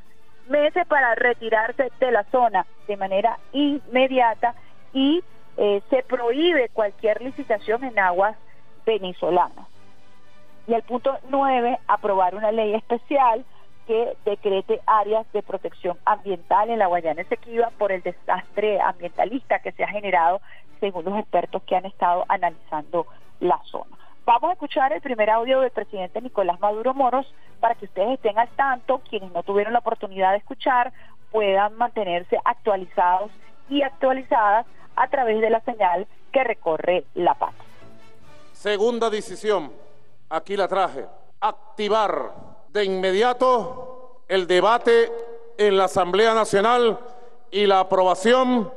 meses para retirarse de la zona de manera inmediata y eh, se prohíbe cualquier licitación en aguas venezolanas. Y el punto nueve, aprobar una ley especial que decrete áreas de protección ambiental en la Guayana Esequiba por el desastre ambientalista que se ha generado según los expertos que han estado analizando la zona. Vamos a escuchar el primer audio del presidente Nicolás Maduro Moros para que ustedes estén al tanto, quienes no tuvieron la oportunidad de escuchar puedan mantenerse actualizados y actualizadas a través de la señal que recorre la paz. Segunda decisión, aquí la traje, activar de inmediato el debate en la Asamblea Nacional y la aprobación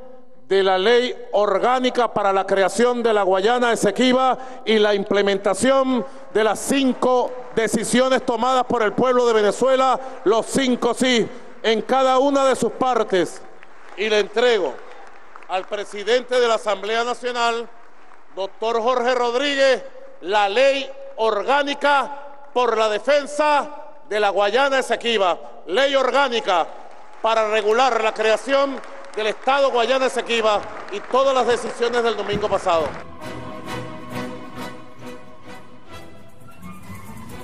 de la ley orgánica para la creación de la Guayana Esequiba y la implementación de las cinco decisiones tomadas por el pueblo de Venezuela, los cinco sí, en cada una de sus partes. Y le entrego al presidente de la Asamblea Nacional, doctor Jorge Rodríguez, la ley orgánica por la defensa de la Guayana Esequiba, ley orgánica para regular la creación del Estado Guayana Esequiba y todas las decisiones del domingo pasado.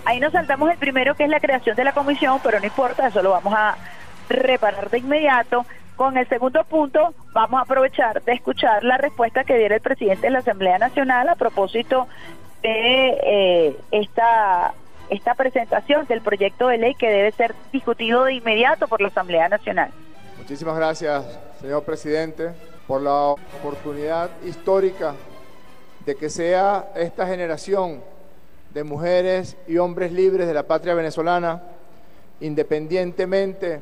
Ahí nos saltamos el primero que es la creación de la comisión, pero no importa, eso lo vamos a reparar de inmediato. Con el segundo punto, vamos a aprovechar de escuchar la respuesta que diera el presidente de la Asamblea Nacional a propósito de eh, esta, esta presentación del proyecto de ley que debe ser discutido de inmediato por la Asamblea Nacional. Muchísimas gracias, señor presidente, por la oportunidad histórica de que sea esta generación de mujeres y hombres libres de la patria venezolana, independientemente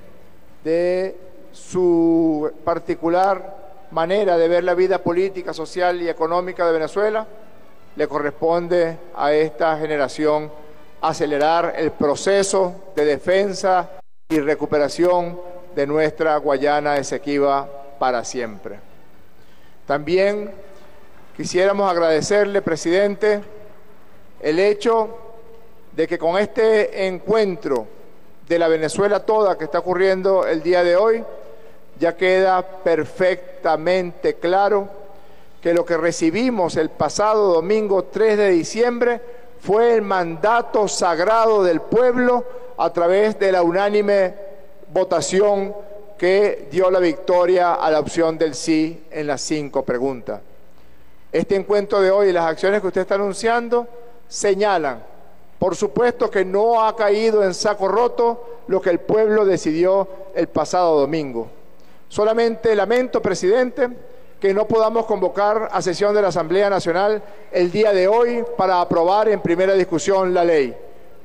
de su particular manera de ver la vida política, social y económica de Venezuela, le corresponde a esta generación acelerar el proceso de defensa y recuperación de nuestra Guayana Esequiba para siempre. También quisiéramos agradecerle, presidente, el hecho de que con este encuentro de la Venezuela toda que está ocurriendo el día de hoy, ya queda perfectamente claro que lo que recibimos el pasado domingo 3 de diciembre fue el mandato sagrado del pueblo a través de la unánime votación que dio la victoria a la opción del sí en las cinco preguntas. Este encuentro de hoy y las acciones que usted está anunciando señalan, por supuesto que no ha caído en saco roto lo que el pueblo decidió el pasado domingo. Solamente lamento, presidente, que no podamos convocar a sesión de la Asamblea Nacional el día de hoy para aprobar en primera discusión la ley.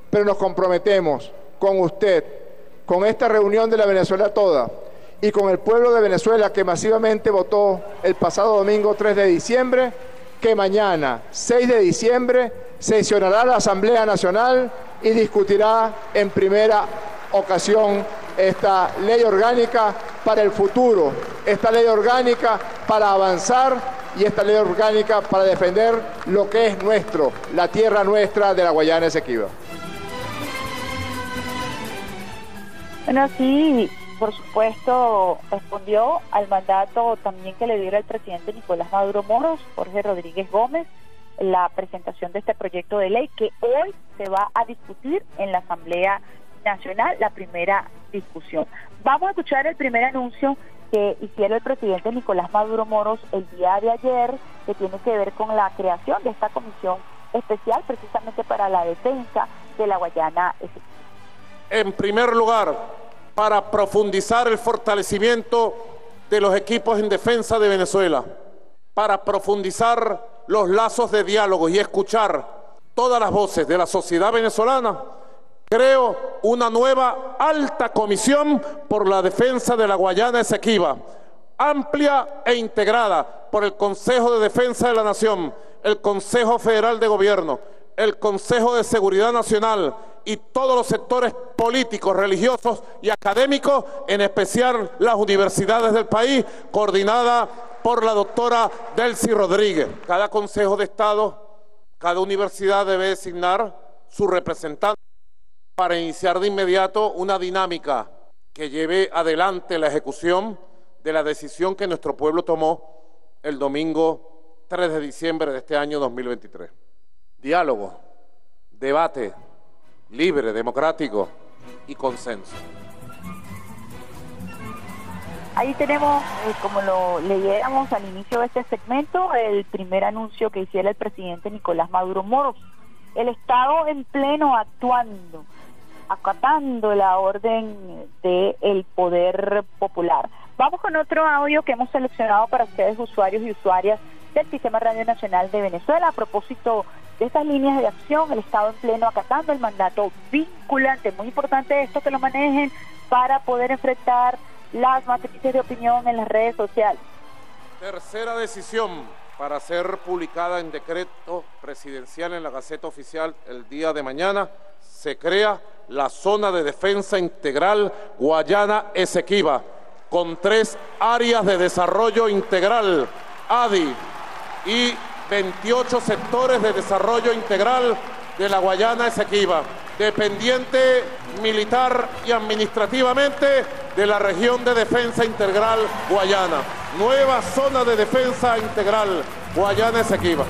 Pero nos comprometemos con usted, con esta reunión de la Venezuela toda y con el pueblo de Venezuela que masivamente votó el pasado domingo 3 de diciembre, que mañana, 6 de diciembre, sesionará la Asamblea Nacional y discutirá en primera ocasión esta ley orgánica para el futuro, esta ley orgánica para avanzar y esta ley orgánica para defender lo que es nuestro, la tierra nuestra de la Guayana Esequiba. Bueno, sí, por supuesto, respondió al mandato también que le diera el presidente Nicolás Maduro Moros, Jorge Rodríguez Gómez, la presentación de este proyecto de ley que hoy se va a discutir en la Asamblea Nacional, la primera discusión. Vamos a escuchar el primer anuncio que hiciera el presidente Nicolás Maduro Moros el día de ayer, que tiene que ver con la creación de esta comisión especial precisamente para la defensa de la Guayana. En primer lugar, para profundizar el fortalecimiento de los equipos en defensa de Venezuela, para profundizar los lazos de diálogo y escuchar todas las voces de la sociedad venezolana, Creo una nueva alta comisión por la defensa de la Guayana Esequiba, amplia e integrada por el Consejo de Defensa de la Nación, el Consejo Federal de Gobierno, el Consejo de Seguridad Nacional y todos los sectores políticos, religiosos y académicos, en especial las universidades del país, coordinada por la doctora Delcy Rodríguez. Cada Consejo de Estado, cada universidad debe designar su representante para iniciar de inmediato una dinámica que lleve adelante la ejecución de la decisión que nuestro pueblo tomó el domingo 3 de diciembre de este año 2023. Diálogo, debate, libre, democrático y consenso. Ahí tenemos, eh, como lo leíamos al inicio de este segmento, el primer anuncio que hiciera el presidente Nicolás Maduro Moros. El Estado en pleno actuando acatando la orden del poder popular. Vamos con otro audio que hemos seleccionado para ustedes, usuarios y usuarias del Sistema Radio Nacional de Venezuela, a propósito de estas líneas de acción, el Estado en pleno acatando el mandato vinculante. Muy importante esto que lo manejen para poder enfrentar las matrices de opinión en las redes sociales. Tercera decisión para ser publicada en decreto presidencial en la Gaceta Oficial el día de mañana. Se crea la Zona de Defensa Integral Guayana Esequiba, con tres áreas de desarrollo integral, ADI, y 28 sectores de desarrollo integral de la Guayana Esequiba, dependiente militar y administrativamente de la región de defensa integral Guayana. Nueva zona de defensa integral Guayana Esequiba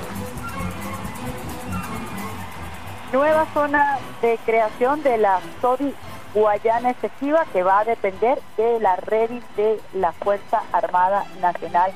nueva zona de creación de la SODI Guayana Efectiva que va a depender de la red de la Fuerza Armada Nacional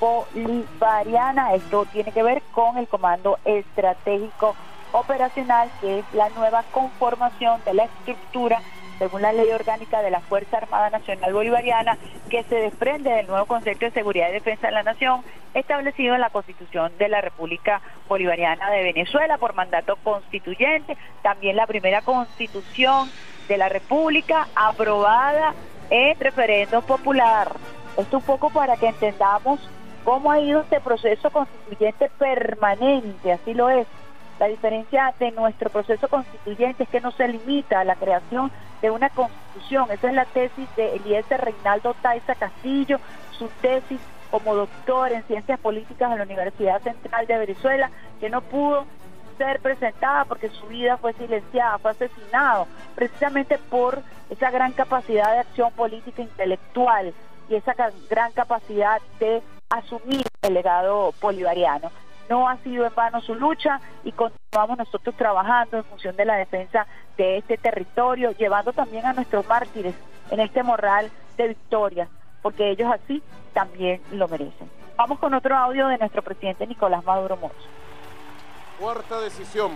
Bolivariana. Esto tiene que ver con el Comando Estratégico Operacional, que es la nueva conformación de la estructura según la ley orgánica de la Fuerza Armada Nacional Bolivariana, que se desprende del nuevo concepto de seguridad y defensa de la nación establecido en la Constitución de la República Bolivariana de Venezuela por mandato constituyente, también la primera constitución de la República aprobada en referéndum popular. Esto un poco para que entendamos cómo ha ido este proceso constituyente permanente, así lo es. La diferencia de nuestro proceso constituyente es que no se limita a la creación de una constitución. Esa es la tesis de Eliezer Reinaldo Taiza Castillo, su tesis como doctor en ciencias políticas en la Universidad Central de Venezuela, que no pudo ser presentada porque su vida fue silenciada, fue asesinado, precisamente por esa gran capacidad de acción política intelectual y esa gran capacidad de asumir el legado bolivariano. No ha sido en vano su lucha y continuamos nosotros trabajando en función de la defensa de este territorio, llevando también a nuestros mártires en este morral de victoria, porque ellos así también lo merecen. Vamos con otro audio de nuestro presidente Nicolás Maduro Moros. Cuarta decisión,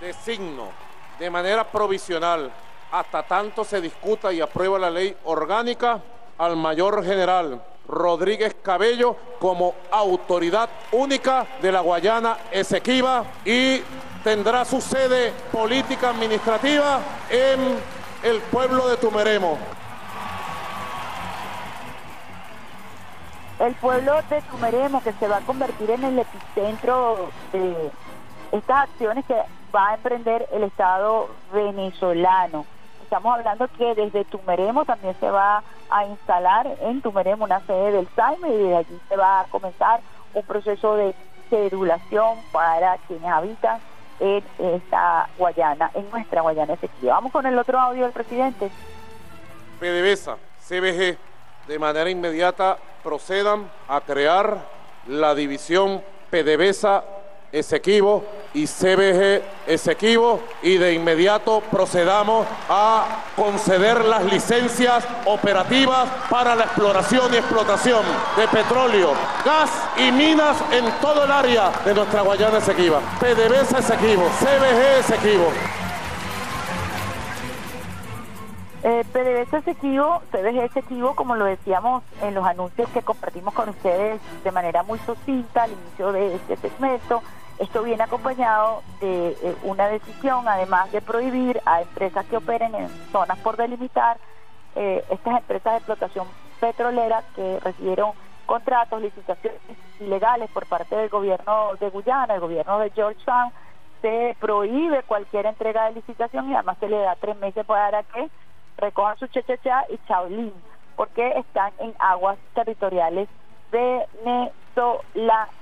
designo de manera provisional, hasta tanto se discuta y aprueba la ley orgánica al mayor general Rodríguez Cabello como autoridad única de la Guayana Esequiba y tendrá su sede política administrativa en el pueblo de Tumeremo. El pueblo de Tumeremo que se va a convertir en el epicentro de estas acciones que va a emprender el Estado venezolano. Estamos hablando que desde Tumeremo también se va instalar en Tumeremo una sede del SAIME y desde allí se va a comenzar un proceso de cedulación para quienes habitan en esta Guayana, en nuestra Guayana efectiva. Vamos con el otro audio del presidente. PDVSA, CBG, de manera inmediata procedan a crear la división PDVSA Esequibo y CBG Esequibo y de inmediato procedamos a conceder las licencias operativas para la exploración y explotación de petróleo, gas y minas en todo el área de nuestra Guayana Esequiba. PDVSA Esequibo, CBG Esequibo. Eh, PDVSA Esequibo, CBG Esequibo, como lo decíamos en los anuncios que compartimos con ustedes de manera muy sucinta al inicio de este segmento, esto viene acompañado de eh, una decisión, además de prohibir a empresas que operen en zonas por delimitar, eh, estas empresas de explotación petrolera que recibieron contratos, licitaciones ilegales por parte del gobierno de Guyana, el gobierno de Georgetown, se prohíbe cualquier entrega de licitación y además se le da tres meses para que recojan su chechecha y chaulín, porque están en aguas territoriales venezolanas.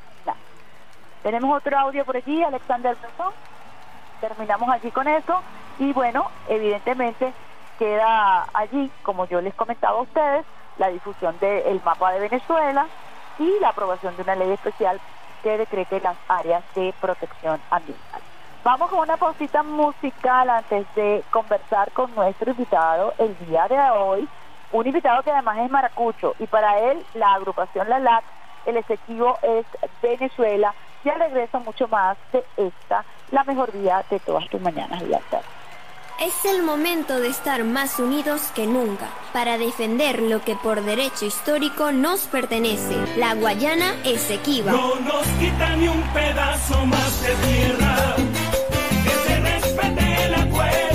Tenemos otro audio por aquí, Alexander Bresson. Terminamos allí con eso. Y bueno, evidentemente queda allí, como yo les comentaba a ustedes, la difusión del mapa de Venezuela y la aprobación de una ley especial que decrete las áreas de protección ambiental. Vamos con una pausita musical antes de conversar con nuestro invitado el día de hoy, un invitado que además es maracucho y para él la agrupación La LAC, el efectivo es Venezuela ya regreso mucho más de esta, la mejor día de todas tus mañanas y Es el momento de estar más unidos que nunca para defender lo que por derecho histórico nos pertenece. La Guayana Esequiba. No nos quita ni un pedazo más de tierra. Que se respete el acuerdo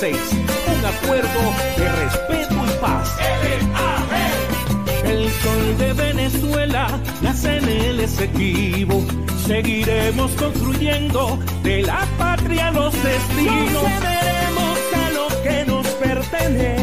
1966, un acuerdo de respeto y paz. El sol de Venezuela nace en el Esequibo. Seguiremos construyendo de la patria los destinos. No cederemos a lo que nos pertenece.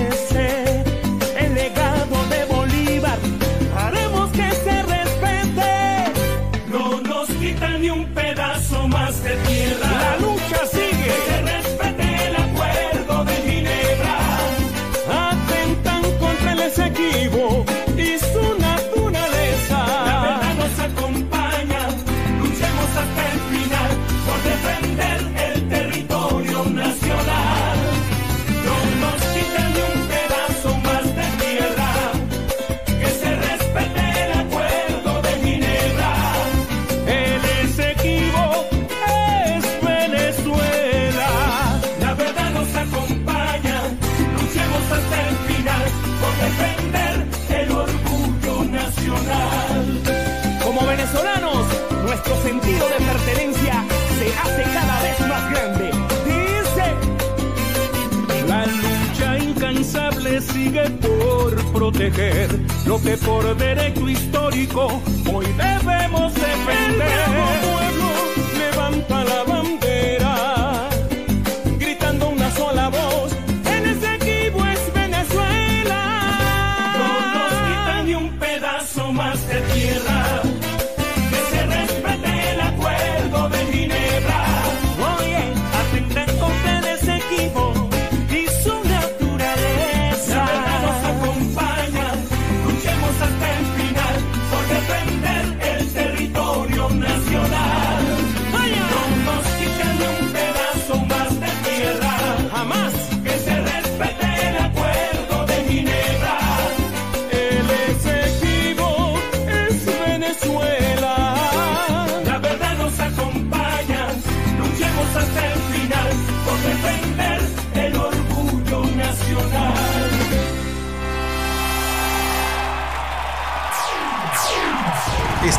Proteger lo que por derecho histórico hoy debemos defender. El pueblo levanta la bandera,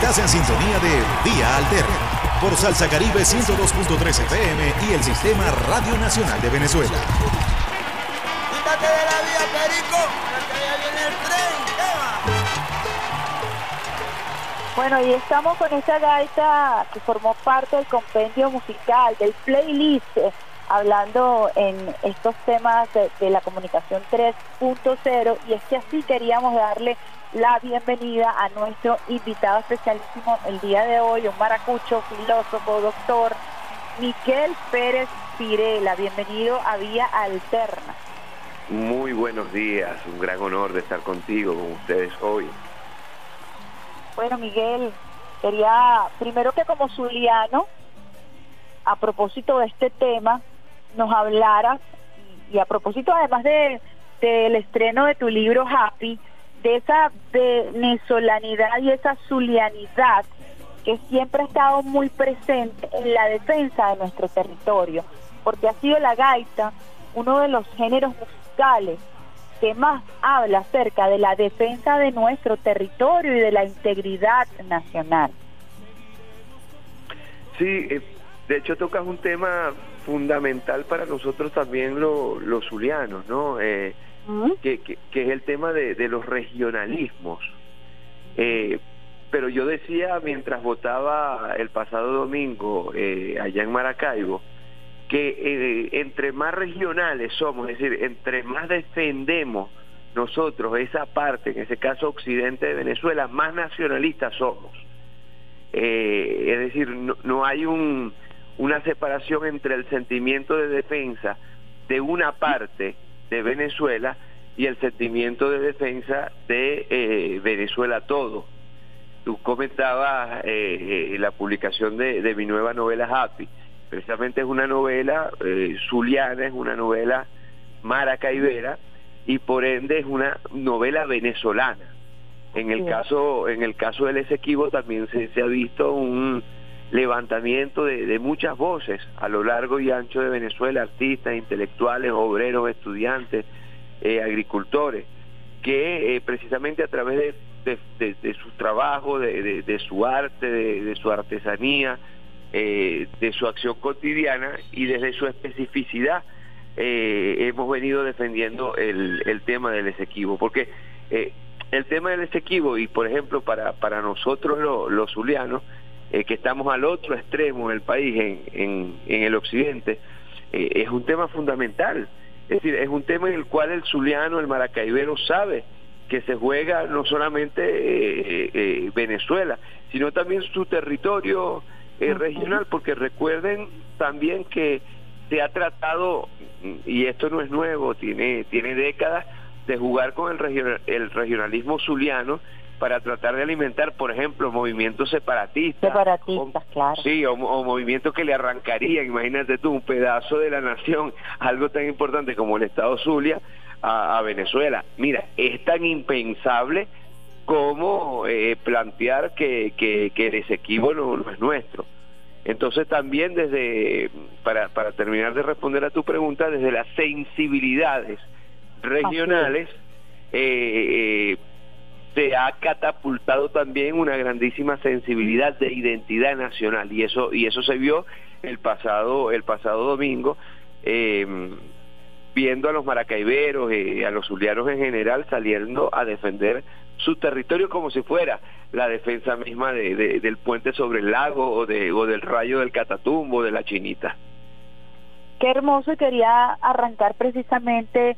Estás en sintonía de Vía Alterna por Salsa Caribe 102.3 FM y el Sistema Radio Nacional de Venezuela. Quítate de la vía, Perico, que ya viene el tren. Bueno, y estamos con esa gaita que formó parte del compendio musical, del playlist, eh, hablando en estos temas de, de la comunicación 3.0 y es que así queríamos darle la bienvenida a nuestro invitado especialísimo el día de hoy, un maracucho, filósofo, doctor, Miguel Pérez Pirela. Bienvenido a Vía Alterna. Muy buenos días, un gran honor de estar contigo, con ustedes hoy. Bueno, Miguel, quería primero que como zuliano, a propósito de este tema, nos hablaras, y, y a propósito además de del estreno de tu libro Happy, de esa venezolanidad y esa zulianidad que siempre ha estado muy presente en la defensa de nuestro territorio, porque ha sido la gaita uno de los géneros musicales que más habla acerca de la defensa de nuestro territorio y de la integridad nacional. Sí, eh, de hecho tocas un tema fundamental para nosotros también lo, los zulianos, ¿no? Eh, que, que, que, es el tema de, de los regionalismos. Eh, pero yo decía mientras votaba el pasado domingo eh, allá en Maracaibo, que eh, entre más regionales somos, es decir, entre más defendemos nosotros esa parte, en ese caso occidente de Venezuela, más nacionalistas somos. Eh, es decir, no, no hay un, una separación entre el sentimiento de defensa de una parte de Venezuela y el sentimiento de defensa de eh, Venezuela todo. Tú comentabas eh, la publicación de, de, mi nueva novela Happy. Precisamente es una novela eh, zuliana, es una novela maracaibera y por ende es una novela venezolana. En el caso en el caso del Esequibo también se, se ha visto un levantamiento de, de, muchas voces a lo largo y ancho de Venezuela, artistas, intelectuales, obreros, estudiantes, eh, agricultores, que eh, precisamente a través de, de, de su trabajo, de, su arte, de, su artesanía, eh, de su acción cotidiana y desde su especificidad, hemos venido defendiendo el, el tema del Esequibo, porque el tema del Esequibo y por ejemplo para, para nosotros los, los zulianos, eh, que estamos al otro extremo del país, en, en, en el occidente, eh, es un tema fundamental. Es decir, es un tema en el cual el zuliano, el maracaibero sabe que se juega no solamente eh, Venezuela, sino también su territorio regional, porque recuerden también que se ha tratado, y esto no es nuevo, tiene, tiene décadas, de jugar con el, el regionalismo zuliano para tratar de alimentar, por ejemplo, movimientos separatistas. Separatistas, o, claro. Sí, o, o, movimientos que le arrancarían, imagínate tú, un pedazo de la nación, algo tan importante como el Estado Zulia, a, a Venezuela. Mira, es tan impensable como eh, plantear que, que, que el Esequibo no, no es nuestro. Entonces también desde, para, para terminar de responder a tu pregunta, desde las sensibilidades regionales, eh, eh, se ha catapultado también una grandísima sensibilidad de identidad nacional y eso y eso se vio el pasado el pasado domingo eh, viendo a los maracaiberos y a los zulianos en general saliendo a defender su territorio como si fuera la defensa misma de, de, del puente sobre el lago o, de, o del rayo del Catatumbo de la Chinita. Qué hermoso y quería arrancar precisamente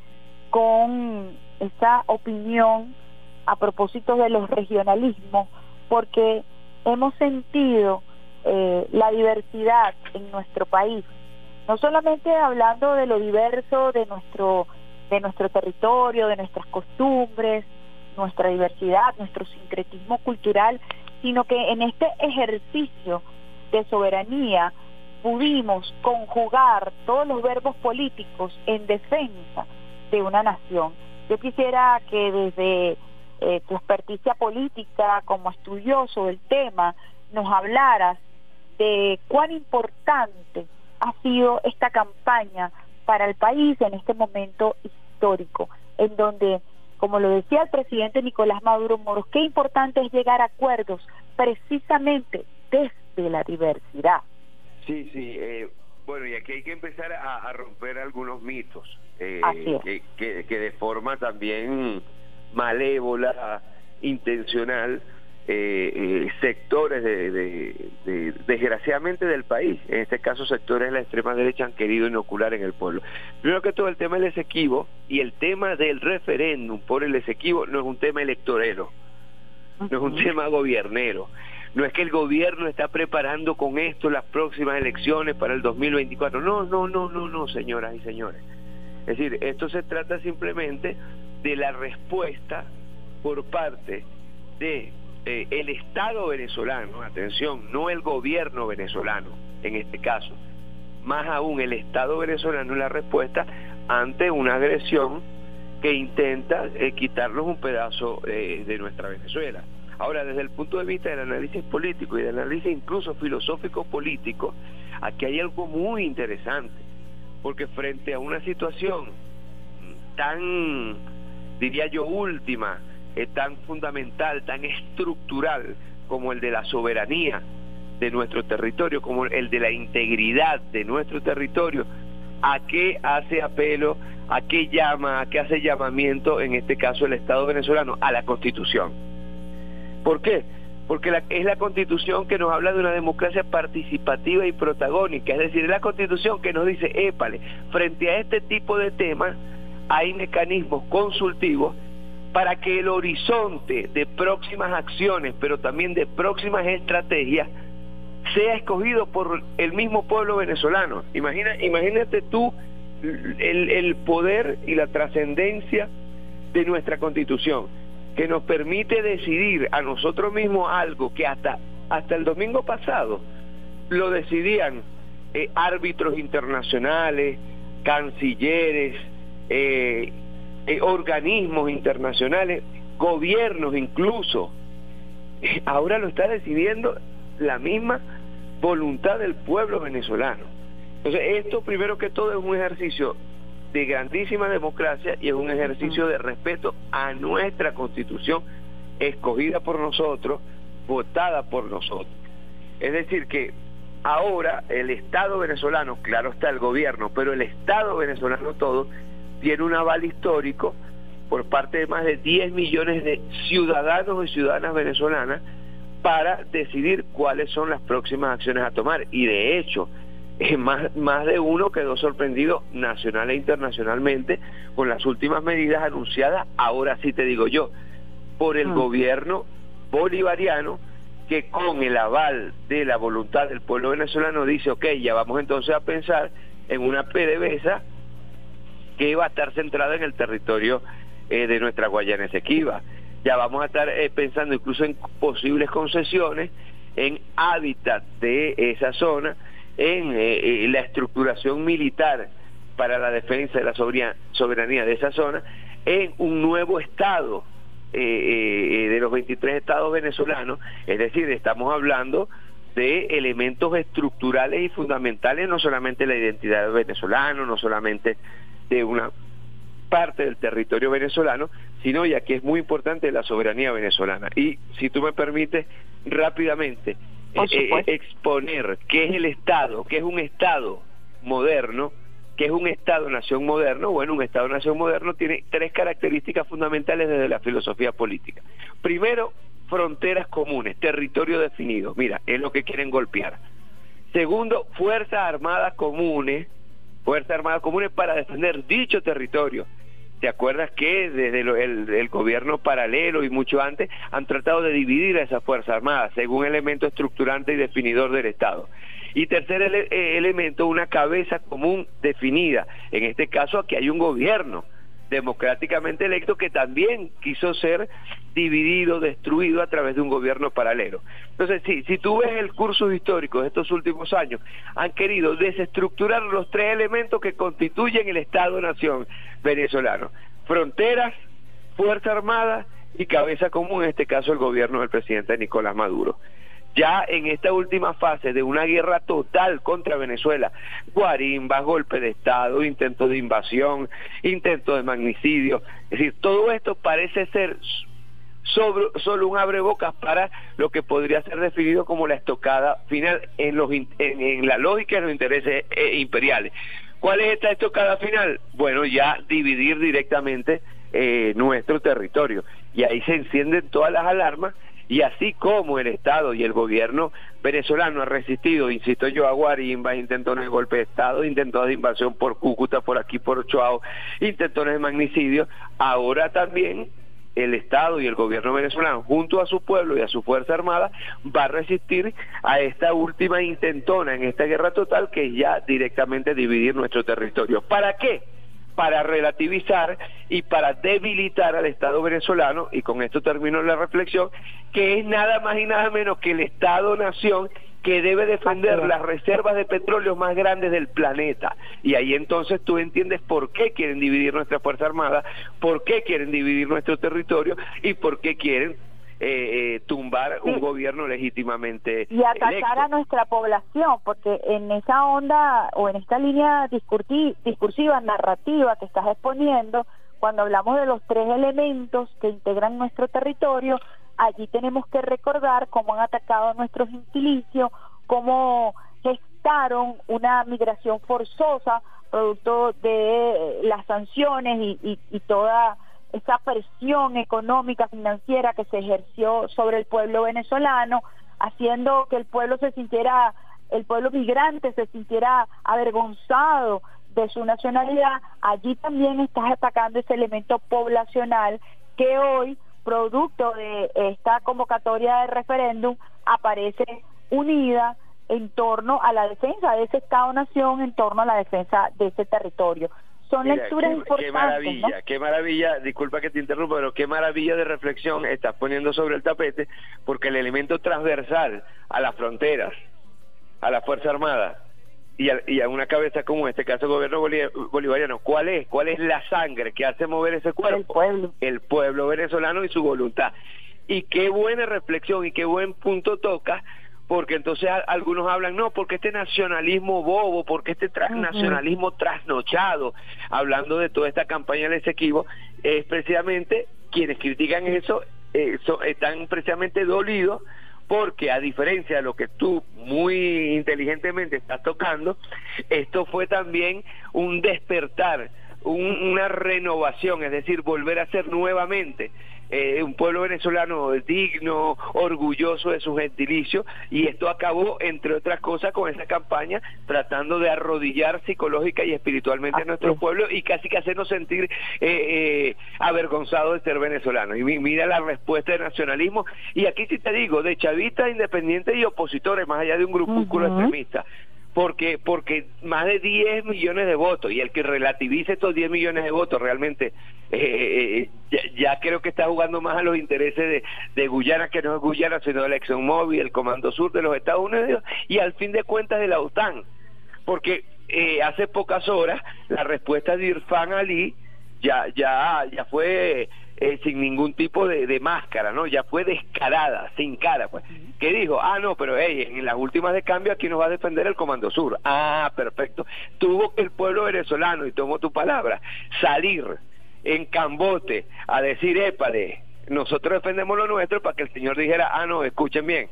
con esa opinión a propósito de los regionalismos, porque hemos sentido eh, la diversidad en nuestro país, no solamente hablando de lo diverso de nuestro de nuestro territorio, de nuestras costumbres, nuestra diversidad, nuestro sincretismo cultural, sino que en este ejercicio de soberanía pudimos conjugar todos los verbos políticos en defensa de una nación. Yo quisiera que desde eh, tu experticia política como estudioso del tema nos hablaras de cuán importante ha sido esta campaña para el país en este momento histórico, en donde como lo decía el presidente Nicolás Maduro Moros, qué importante es llegar a acuerdos precisamente desde la diversidad. Sí, sí. Eh, bueno, y aquí hay que empezar a, romper algunos mitos eh, que, que, de forma también malévola, intencional, eh, eh, sectores de, desgraciadamente del país, en este caso sectores de la extrema derecha han querido inocular en el pueblo. Primero que todo el tema del Esequibo y el tema del referéndum por el Esequibo no es un tema electorero, no es un tema gobiernero. No es que el gobierno está preparando con esto las próximas elecciones para el 2024. No, no, no, no, no, señoras y señores. Es decir, esto se trata simplemente de la respuesta por parte de eh, el Estado venezolano, atención, no el gobierno venezolano en este caso, más aún el Estado venezolano en la respuesta ante una agresión que intenta eh, quitarnos un pedazo eh, de nuestra Venezuela. Ahora, desde el punto de vista del análisis político y del análisis incluso filosófico político, aquí hay algo muy interesante, porque frente a una situación tan, diría yo, última, es tan fundamental, tan estructural como el de la soberanía de nuestro territorio, como el de la integridad de nuestro territorio, a qué hace apelo, a qué llama, a qué hace llamamiento, en este caso el Estado venezolano, a la Constitución. ¿Por qué? Porque es la Constitución que nos habla de una democracia participativa y protagónica, es decir, es la Constitución que nos dice, épale, frente a este tipo de temas hay mecanismos consultivos para que el horizonte de próximas acciones, pero también de próximas estrategias, sea escogido por el mismo pueblo venezolano. Imagina, imagínate tú el, poder y la trascendencia de nuestra constitución, que nos permite decidir a nosotros mismos algo que hasta, hasta el domingo pasado lo decidían eh, árbitros internacionales, cancilleres, eh, eh, organismos internacionales, gobiernos incluso. Ahora lo está decidiendo la misma voluntad del pueblo venezolano. Entonces, esto primero que todo es un ejercicio de grandísima democracia y es un ejercicio de respeto a nuestra constitución escogida por nosotros, votada por nosotros. Es decir, que ahora el Estado venezolano, claro está el gobierno, pero el Estado venezolano todo tiene un aval histórico por parte de más de 10 millones de ciudadanos y ciudadanas venezolanas para decidir cuáles son las próximas acciones a tomar. Y de hecho, más, más de uno quedó sorprendido nacional e internacionalmente con las últimas medidas anunciadas, ahora sí te digo yo, por el mm. gobierno bolivariano que con el aval de la voluntad del pueblo venezolano dice, ok, ya vamos entonces a pensar en una PDVSA que va a estar centrada en el territorio eh, de nuestra Guayana Esequiba. Ya vamos a estar eh, pensando incluso en posibles concesiones en hábitat de esa zona, en eh, la estructuración militar para la defensa de la soberanía de esa zona, en un nuevo estado de los 23 estados venezolanos, es decir, estamos hablando de elementos estructurales y fundamentales, no solamente la identidad venezolana, no solamente de una parte del territorio venezolano, sino ya que es muy importante la soberanía venezolana. Y si tú me permites rápidamente eh, eh, exponer qué es el Estado, qué es un Estado moderno, qué es un Estado-nación moderno, bueno, un Estado-nación moderno tiene tres características fundamentales desde la filosofía política. Primero, fronteras comunes, territorio definido, mira, es lo que quieren golpear. Segundo, fuerzas armadas comunes, Fuerzas Armadas Comunes para defender dicho territorio. ¿Te acuerdas que desde el, gobierno paralelo y mucho antes han tratado de dividir a esas Fuerzas Armadas según elemento estructurante y definidor del Estado? Y tercer eh, elemento, una cabeza común definida. En este caso, aquí hay un gobierno democráticamente electo que también quiso ser dividido, destruido a través de un gobierno paralelo. Entonces, si, si tú ves el curso histórico de estos últimos años, han querido desestructurar los tres elementos que constituyen el Estado-Nación venezolano. Fronteras, Fuerza Armada y cabeza común, en este caso el gobierno del presidente Nicolás Maduro. Ya en esta última fase de una guerra total contra Venezuela, guarimbas, golpe de Estado, intento de invasión, intento de magnicidio, es decir, todo esto parece ser sobre, solo un abrebocas para lo que podría ser definido como la estocada final en, los, en, la lógica de los intereses eh, imperiales. ¿Cuál es esta estocada final? Bueno, ya dividir directamente eh, nuestro territorio. Y ahí se encienden todas las alarmas y así como el Estado y el gobierno venezolano ha resistido, insisto yo, a Guarimba, intentones de golpe de Estado, intentos de invasión por Cúcuta, por aquí, por Ochoa, intentones de magnicidio, ahora también el Estado y el gobierno venezolano, junto a su pueblo y a su Fuerza Armada, va a resistir a esta última intentona en esta guerra total que es ya directamente dividir nuestro territorio. ¿Para qué? Para relativizar y para debilitar al Estado venezolano, y con esto termino la reflexión, que es nada más y nada menos que el Estado-Nación que debe defender las reservas de petróleo más grandes del planeta. Y ahí entonces tú entiendes por qué quieren dividir nuestra Fuerza Armada, por qué quieren dividir nuestro territorio y por qué quieren eh, eh, tumbar un gobierno legítimamente y atacar a nuestra población porque en esa onda o en esta línea discursiva narrativa que estás exponiendo cuando hablamos de los tres elementos que integran nuestro territorio allí tenemos que recordar cómo han atacado a nuestros inquilicios, cómo gestaron una migración forzosa producto de las sanciones y, toda esa presión económica, financiera que se ejerció sobre el pueblo venezolano, haciendo que el pueblo se sintiera, el pueblo migrante se sintiera avergonzado de su nacionalidad, allí también estás atacando ese elemento poblacional que hoy producto de esta convocatoria de referéndum, aparece unida en torno a la defensa de ese Estado-Nación, en torno a la defensa de ese territorio. Son lecturas importantes. Qué maravilla, qué maravilla, disculpa que te interrumpa, pero qué maravilla de reflexión estás poniendo sobre el tapete, porque el elemento transversal a las fronteras, a la Fuerza Armada, y a, una cabeza como este caso gobierno bolivariano, ¿cuál es? ¿Cuál es la sangre que hace mover ese cuerpo? El pueblo. El pueblo venezolano y su voluntad. Y qué buena reflexión y qué buen punto toca, porque entonces algunos hablan, no, porque este nacionalismo bobo, porque este nacionalismo trasnochado, hablando de toda esta campaña de Esequibo, es precisamente quienes critican eso, eh, están precisamente dolidos porque a diferencia de lo que tú muy inteligentemente estás tocando, esto fue también un despertar, una renovación, es decir, volver a ser nuevamente eh, un pueblo venezolano digno, orgulloso de su gentilicio, y esto acabó, entre otras cosas, con esa campaña tratando de arrodillar psicológica y espiritualmente a nuestro pueblo y casi que hacernos sentir eh, eh, avergonzados de ser venezolanos. Y mira la respuesta del nacionalismo, y aquí sí te digo, de chavistas, independientes y opositores, más allá de un grupúsculo extremista porque porque más de 10 millones de votos y el que relativice estos 10 millones de votos realmente eh, eh, ya, creo que está jugando más a los intereses de, Guyana que no es Guyana sino el ExxonMobil, el Comando Sur de los Estados Unidos y al fin de cuentas de la OTAN. Porque eh, hace pocas horas la respuesta de Irfan Ali ya ya ya fue eh, sin ningún tipo de, máscara, ¿no? Ya fue descarada, sin cara, pues. Que dijo, ah, no, pero hey, en las últimas de cambio aquí nos va a defender el Comando Sur. Ah, perfecto. Tuvo que el pueblo venezolano, y tomo tu palabra, salir en cambote a decir, épale, nosotros defendemos lo nuestro para que el señor dijera, ah, no, escuchen bien,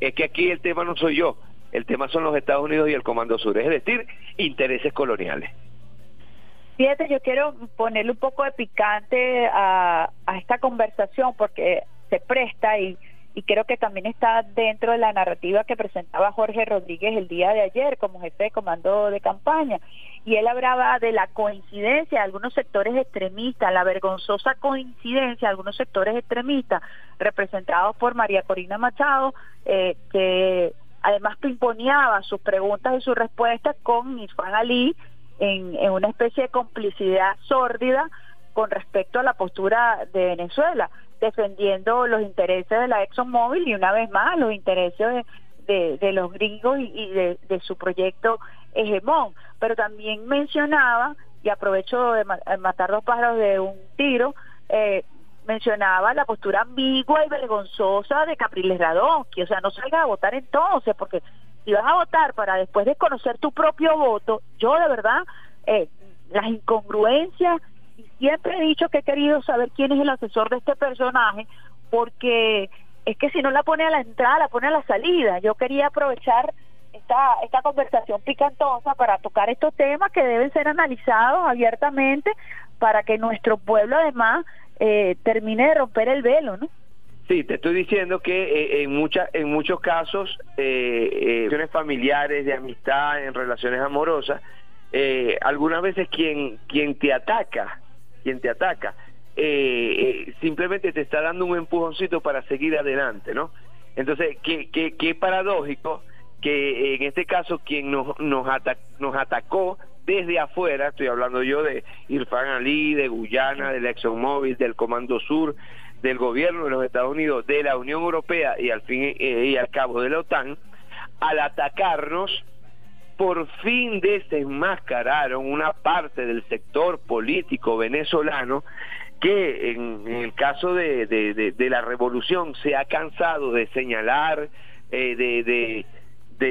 es que aquí el tema no soy yo, el tema son los Estados Unidos y el Comando Sur, es decir, intereses coloniales. Fíjate, yo quiero ponerle un poco de picante a, esta conversación porque se presta y, creo que también está dentro de la narrativa que presentaba Jorge Rodríguez el día de ayer como jefe de comando de campaña. Y él hablaba de la coincidencia de algunos sectores extremistas, la vergonzosa coincidencia de algunos sectores extremistas representados por María Corina Machado, eh, que además pimponeaba sus preguntas y sus respuestas con Isfan Ali, en, una especie de complicidad sórdida con respecto a la postura de Venezuela, defendiendo los intereses de la ExxonMobil y una vez más los intereses de, de, los gringos y, de, su proyecto hegemón. Pero también mencionaba, y aprovecho de matar dos pájaros de un tiro, eh, mencionaba la postura ambigua y vergonzosa de Capriles que O sea, no salga a votar entonces, porque si vas a votar para después de conocer tu propio voto, yo de verdad, eh, las incongruencias, y siempre he dicho que he querido saber quién es el asesor de este personaje, porque es que si no la pone a la entrada, la pone a la salida. Yo quería aprovechar esta, esta conversación picantosa para tocar estos temas que deben ser analizados abiertamente para que nuestro pueblo además eh, termine de romper el velo, ¿no? Sí, te estoy diciendo que eh, en muchas en muchos casos, eh, eh, familiares, de amistad, en relaciones amorosas, eh, algunas veces quien quien te ataca, quien te ataca, simplemente te está dando un empujoncito para seguir adelante, ¿no? Entonces, qué, qué, qué paradójico que en este caso quien nos nos, nos atacó desde afuera, estoy hablando yo de Irfan Ali, de Guyana, del ExxonMobil, del Comando Sur, del gobierno de los Estados Unidos, de la Unión Europea y al fin eh, y al cabo de la OTAN, al atacarnos, por fin desenmascararon una parte del sector político venezolano que en, el caso de, de, la revolución se ha cansado de señalar, eh, de,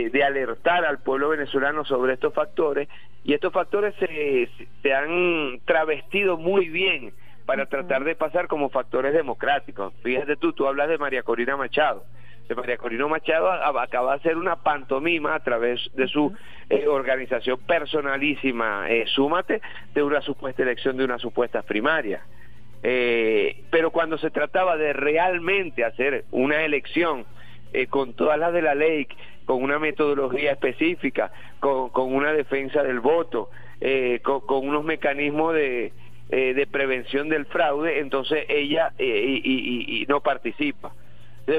de, alertar al pueblo venezolano sobre estos factores. Y estos factores se, se han travestido muy bien para tratar de pasar como factores democráticos. Fíjate tú, tú hablas de María Corina Machado. De María Corina Machado acaba de hacer una pantomima a través de su eh, organización personalísima, eh, Súmate, de una supuesta elección de una supuesta primaria. Eh, pero cuando se trataba de realmente hacer una elección eh, con todas las de la ley, con una metodología específica, con, con una defensa del voto, eh, con, unos mecanismos de, eh, de prevención del fraude, entonces ella eh, y, no participa.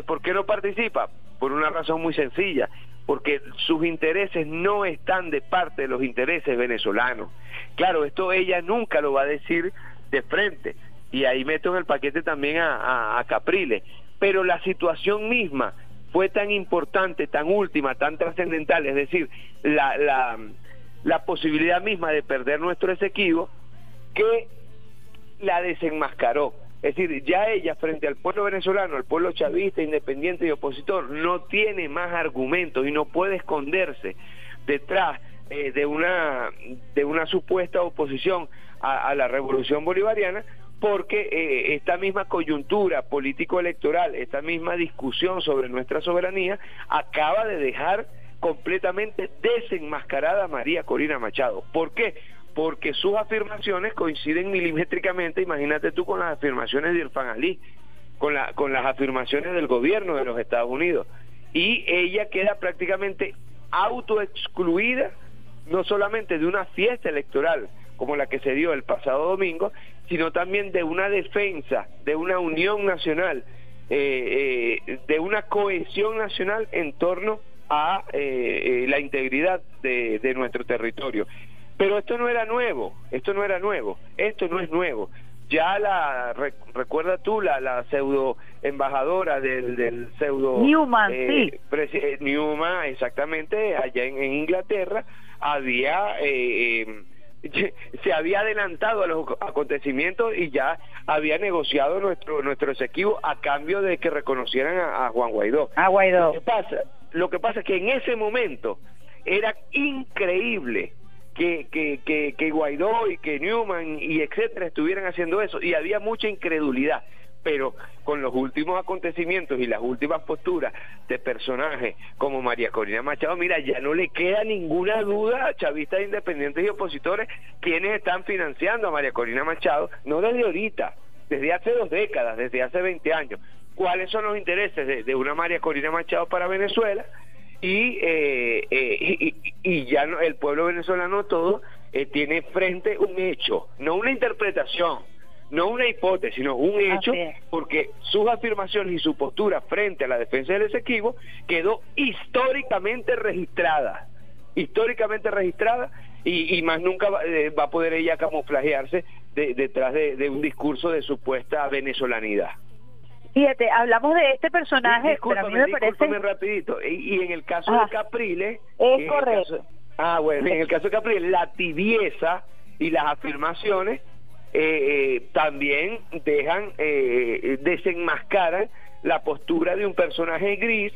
¿Por qué no participa? Por una razón muy sencilla, porque sus intereses no están de parte de los intereses venezolanos. Claro, esto ella nunca lo va a decir de frente, y ahí meto en el paquete también a, a Capriles, pero la situación misma fue tan importante, tan última, tan trascendental, es decir, la, la, la posibilidad misma de perder nuestro Esequibo, que la desenmascaró. Es decir, ya ella frente al pueblo venezolano, al pueblo chavista, independiente y opositor, no tiene más argumentos y no puede esconderse detrás eh, de una de una supuesta oposición a la revolución bolivariana porque eh, esta misma coyuntura político-electoral, esta misma discusión sobre nuestra soberanía, acaba de dejar completamente desenmascarada a María Corina Machado. ¿Por qué? Porque sus afirmaciones coinciden milimétricamente, imagínate tú, con las afirmaciones de Irfan Ali, con, la, con las afirmaciones del gobierno de los Estados Unidos. Y ella queda prácticamente autoexcluida, no solamente de una fiesta electoral, como la que se dio el pasado domingo, sino también de una defensa, de una unión nacional, eh, eh, de una cohesión nacional en torno a eh, la integridad de, nuestro territorio. Pero esto no era nuevo, esto no era nuevo, esto no es nuevo. Ya la, recuerda tú, la, la pseudo embajadora del, del pseudo... Newman, sí. Newman, exactamente, allá en, en Inglaterra, había se había adelantado a los acontecimientos y ya había negociado nuestro nuestro exequivo a cambio de que reconocieran a, Juan Guaidó. A Guaidó. Lo que pasa, lo que pasa es que en ese momento era increíble que, que, que, que Guaidó y que Newman y etcétera estuvieran haciendo eso y había mucha incredulidad pero con los últimos acontecimientos y las últimas posturas de personajes como María Corina Machado, mira, ya no le queda ninguna duda a chavistas independientes y opositores quienes están financiando a María Corina Machado, no desde ahorita, desde hace dos décadas, desde hace 20 años. ¿Cuáles son los intereses de, una María Corina Machado para Venezuela? Y, eh, eh, y, ya el pueblo venezolano todo eh, tiene frente un hecho, no una interpretación no una hipótesis, sino un hecho, porque sus afirmaciones y su postura frente a la defensa del Esequibo quedó históricamente registrada, históricamente registrada, y, más nunca eh, va, a poder ella camuflajearse detrás de, un discurso de supuesta venezolanidad. Fíjate, hablamos de este personaje, discúlpame, rapidito, y, en el caso de Capriles... Es correcto. ah, bueno, en el caso de Capriles, la tibieza y las afirmaciones eh, también dejan, eh, desenmascaran la postura de un personaje gris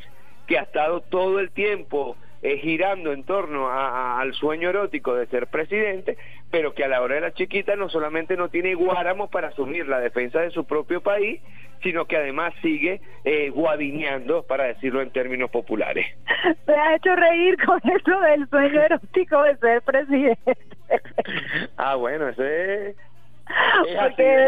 que ha estado todo el tiempo eh, girando en torno a- a- al sueño erótico de ser presidente, pero que a la hora de la chiquita no solamente no tiene guáramos para asumir la defensa de su propio país, sino que además sigue eh, guadineando, para decirlo en términos populares. Me ha hecho reír con eso del sueño erótico de ser presidente. Ah, bueno, ese es... así, Porque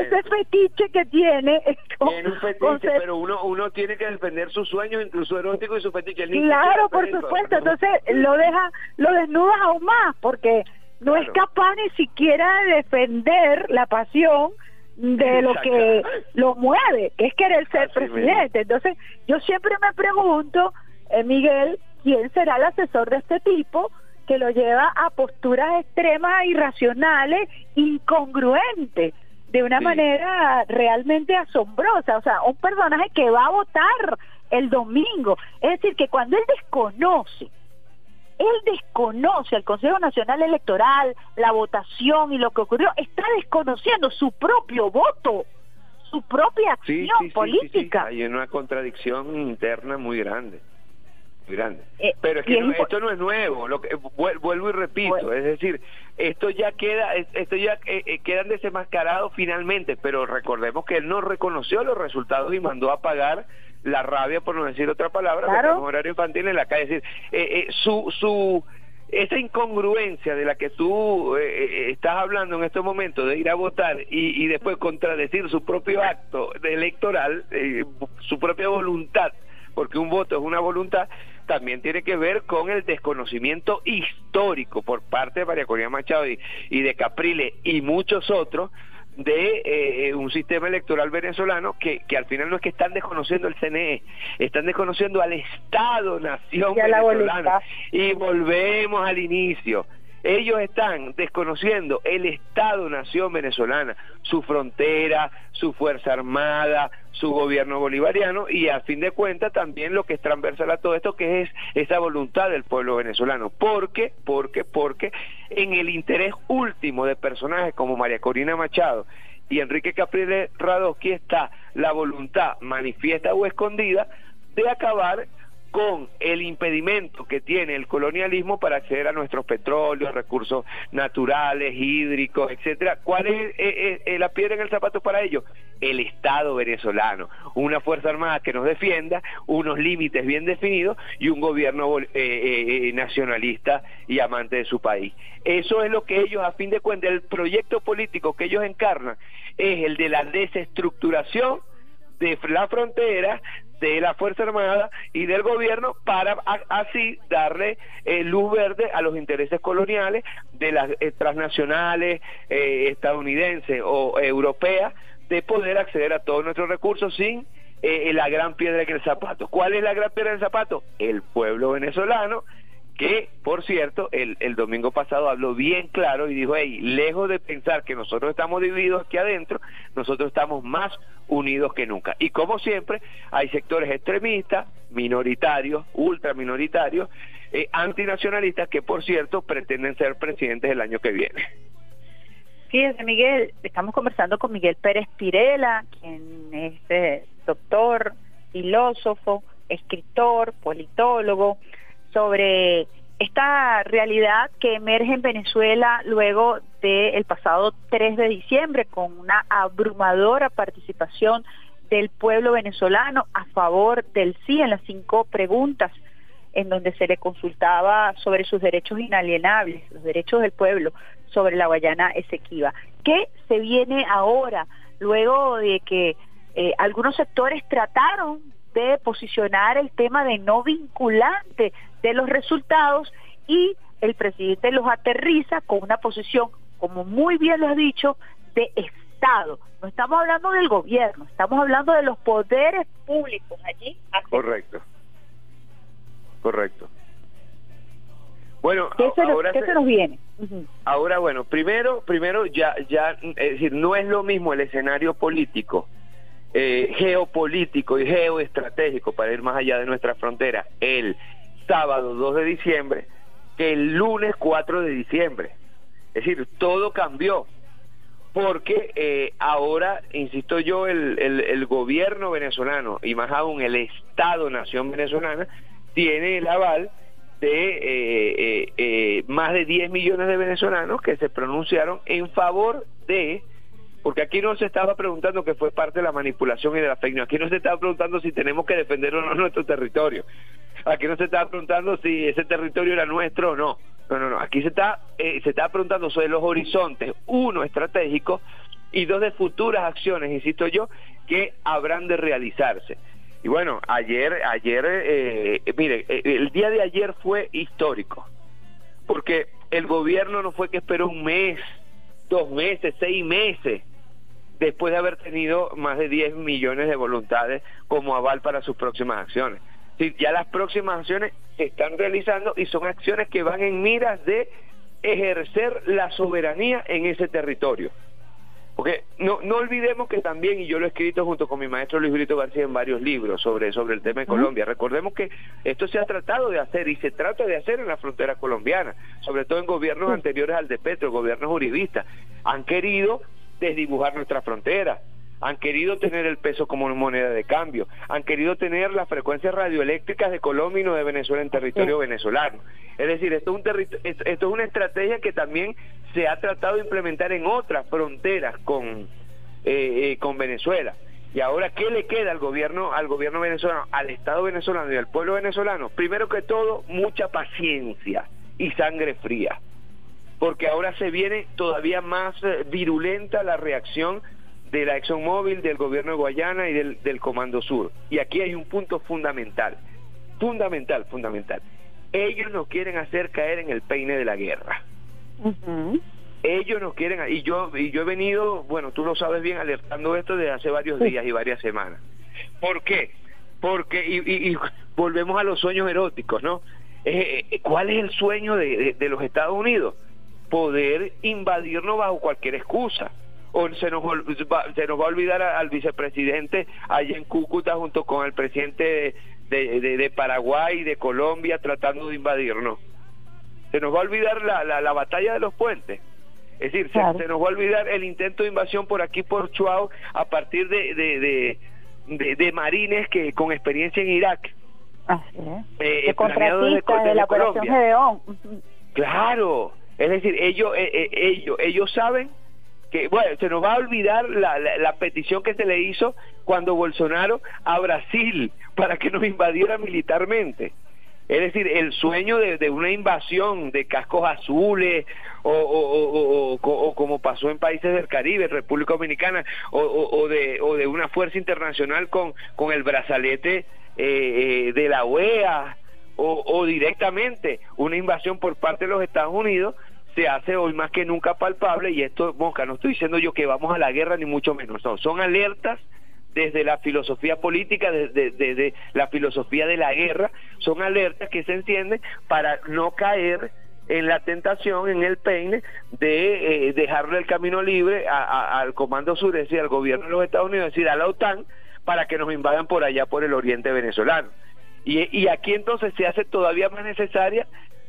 ese fetiche que tiene es como Tiene un fetiche, con ser- pero uno uno tiene que defender sus sueños, incluso erótico y su fetiche. Claro, por supuesto. Entonces lo deja, lo desnudas aún más porque no es capaz ni siquiera de defender la pasión de lo que lo mueve, que es querer ser presidente. Entonces yo siempre me pregunto, eh, Miguel, ¿quién será el asesor de este tipo? que lo lleva a posturas extremas, irracionales, incongruentes, de una manera realmente asombrosa. O sea, un personaje que va a votar el domingo. Es decir, que cuando él desconoce, él desconoce al Consejo Nacional Electoral, la votación y lo que ocurrió, está desconociendo su propio voto, su propia acción sí, sí, política. Hay una contradicción interna muy grande. Muy grande. Eh, Pero es que es no- impo- esto no es nuevo, lo que vuel- vuelvo y repito, es decir, esto ya queda es- esto ya eh, eh, quedan desenmascarados finalmente, pero recordemos que él no reconoció los resultados y mandó a pagar la rabia por no decir otra palabra, Claro. un horario infantil en la calle, es decir, eh, eh, su su esa incongruencia de la que tú eh, eh, estás hablando en estos momentos de ir a votar y, y después contradecir su propio acto electoral, eh, su propia voluntad, porque un voto es una voluntad, también tiene que ver con el desconocimiento histórico por parte de María Corina Machado y, y de Capriles y muchos otros de eh, un sistema electoral venezolano que, que al final no es que están desconociendo el CNE, están desconociendo al Estado-Nación Y a la venezolano. voluntad. Y volvemos al inicio. Ellos están desconociendo el Estado-Nación venezolana, su frontera, su Fuerza Armada, su gobierno bolivariano y a fin de cuentas también lo que es transversal a todo esto que es esa voluntad del pueblo venezolano. ¿Por qué? Porque, porque en el interés último de personajes como María Corina Machado y Enrique Capriles Radosky está la voluntad manifiesta o escondida de acabar con el impedimento que tiene el colonialismo para acceder a nuestros petróleos, recursos naturales, hídricos, etcétera. ¿Cuál es eh, eh, eh, la piedra en el zapato para ello? El Estado venezolano, una fuerza armada que nos defienda, unos límites bien definidos y un gobierno eh, nacionalista y amante de su país. Eso es lo que ellos, a fin de cuentas, el proyecto político que ellos encarnan es el de la desestructuración de la frontera, de la Fuerza Armada y del gobierno para así darle eh, luz verde a los intereses coloniales de las eh, transnacionales eh, estadounidenses o europeas de poder acceder a todos nuestros recursos sin eh, la gran piedra en el zapato. ¿Cuál es la gran piedra en el zapato? El pueblo venezolano que, por cierto, el, el domingo pasado habló bien claro y dijo, hey, lejos de pensar que nosotros estamos divididos aquí adentro, nosotros estamos más unidos que nunca. Y como siempre, hay sectores extremistas, minoritarios, ultraminoritarios, eh, antinacionalistas que, por cierto, pretenden ser presidentes el año que viene. Fíjese, Miguel, estamos conversando con Miguel Pérez Pirela, quien es eh, doctor, filósofo, escritor, politólogo, sobre esta realidad que emerge en Venezuela luego del pasado 3 de diciembre con una abrumadora participación del pueblo venezolano a favor del sí en las cinco preguntas en donde se le consultaba sobre sus derechos inalienables, los derechos del pueblo sobre la Guayana Esequiba. ¿Qué se viene ahora, luego de que eh, algunos sectores trataron de posicionar el tema de no vinculante de los resultados y el presidente los aterriza con una posición, como muy bien lo has dicho, de Estado. No estamos hablando del gobierno, estamos hablando de los poderes públicos allí. Correcto. Correcto. Bueno, ¿Qué se, nos- ahora qué se- se nos viene? Ahora, bueno, primero, primero ya, ya, es decir, no es lo mismo el escenario político, eh, geopolítico y geoestratégico para ir más allá de nuestra frontera el sábado 2 de diciembre que el lunes 4 de diciembre. Es decir, todo cambió. porque eh, ahora, insisto yo, el, el, el gobierno venezolano y más aún el Estado-Nación venezolana tiene el aval de eh, eh, eh, más de 10 millones de venezolanos que se pronunciaron en favor de, porque aquí no se estaba preguntando que fue parte de la manipulación y de la fake aquí no se estaba preguntando si tenemos que defender o no nuestro territorio, aquí no se estaba preguntando si ese territorio era nuestro o no, no, no, no, aquí se está, eh, se está preguntando sobre los horizontes, uno estratégico y dos de futuras acciones, insisto yo, que habrán de realizarse. Y bueno, ayer, ayer, eh, mire, eh, el día de ayer fue histórico, porque el gobierno no fue que esperó un mes, dos meses, seis meses, después de haber tenido más de 10 millones de voluntades como aval para sus próximas acciones. Sí, ya las próximas acciones se están realizando y son acciones que van en miras de ejercer la soberanía en ese territorio. Porque no, no olvidemos que también, y yo lo he escrito junto con mi maestro Luis Brito García en varios libros sobre, sobre el tema de Colombia, recordemos que esto se ha tratado de hacer y se trata de hacer en la frontera colombiana, sobre todo en gobiernos anteriores al de Petro, gobiernos uribistas. Han querido desdibujar nuestra frontera, han querido tener el peso como moneda de cambio, han querido tener las frecuencias radioeléctricas de Colombia y no de Venezuela en territorio venezolano. Es decir, esto es, un esto es una estrategia que también se ha tratado de implementar en otras fronteras con, eh, eh, con Venezuela. Y ahora, ¿qué le queda al gobierno, al gobierno venezolano, al Estado venezolano y al pueblo venezolano? Primero que todo, mucha paciencia y sangre fría porque ahora se viene todavía más eh, virulenta la reacción de la ExxonMobil, del gobierno de Guayana y del, del Comando Sur. Y aquí hay un punto fundamental, fundamental, fundamental. Ellos nos quieren hacer caer en el peine de la guerra. Ellos nos quieren, y yo, y yo he venido, bueno, tú lo sabes bien, alertando esto desde hace varios días y varias semanas. ¿Por qué? Porque, y, y- y volvemos a los sueños eróticos, ¿no? Eh, eh, ¿Cuál es el sueño de, de- de los Estados Unidos? Poder invadirnos bajo cualquier excusa. O se nos, va- se nos va a olvidar al vicepresidente allá en Cúcuta junto con el presidente de, de- de Paraguay y de Colombia tratando de invadirnos. Se nos va a olvidar la, la, la batalla de los puentes. Es decir, se- se, nos va a olvidar el intento de invasión por aquí por Chuao a partir de, de, de, de- de marines que con experiencia en Irak. Eh, de desde- de la Operación Colombia. Gedeón. Claro, es decir, ellos, eh, eh, ellos, ellos saben que, bueno, se nos va a olvidar la, la, la petición que se le hizo cuando Bolsonaro a Brasil para que nos invadiera militarmente. Es decir, el sueño de, una invasión de cascos azules o, o- o- o- o co- o como pasó en países del Caribe, República Dominicana, o, de, de una fuerza internacional con, con el brazalete eh, eh, de la OEA o, o directamente una invasión por parte de los Estados Unidos se hace hoy más que nunca palpable y esto, Mosca, no estoy diciendo yo que vamos a la guerra ni mucho menos, no, son alertas desde la filosofía política, desde, desde la filosofía de la guerra, son alertas que se encienden para no caer en la tentación, en el peine de eh, dejarle el camino libre a- al Comando Sur, al gobierno de los Estados Unidos, es decir, a la OTAN, para que nos invadan por allá, por el oriente venezolano. Y, y aquí entonces se hace todavía más necesaria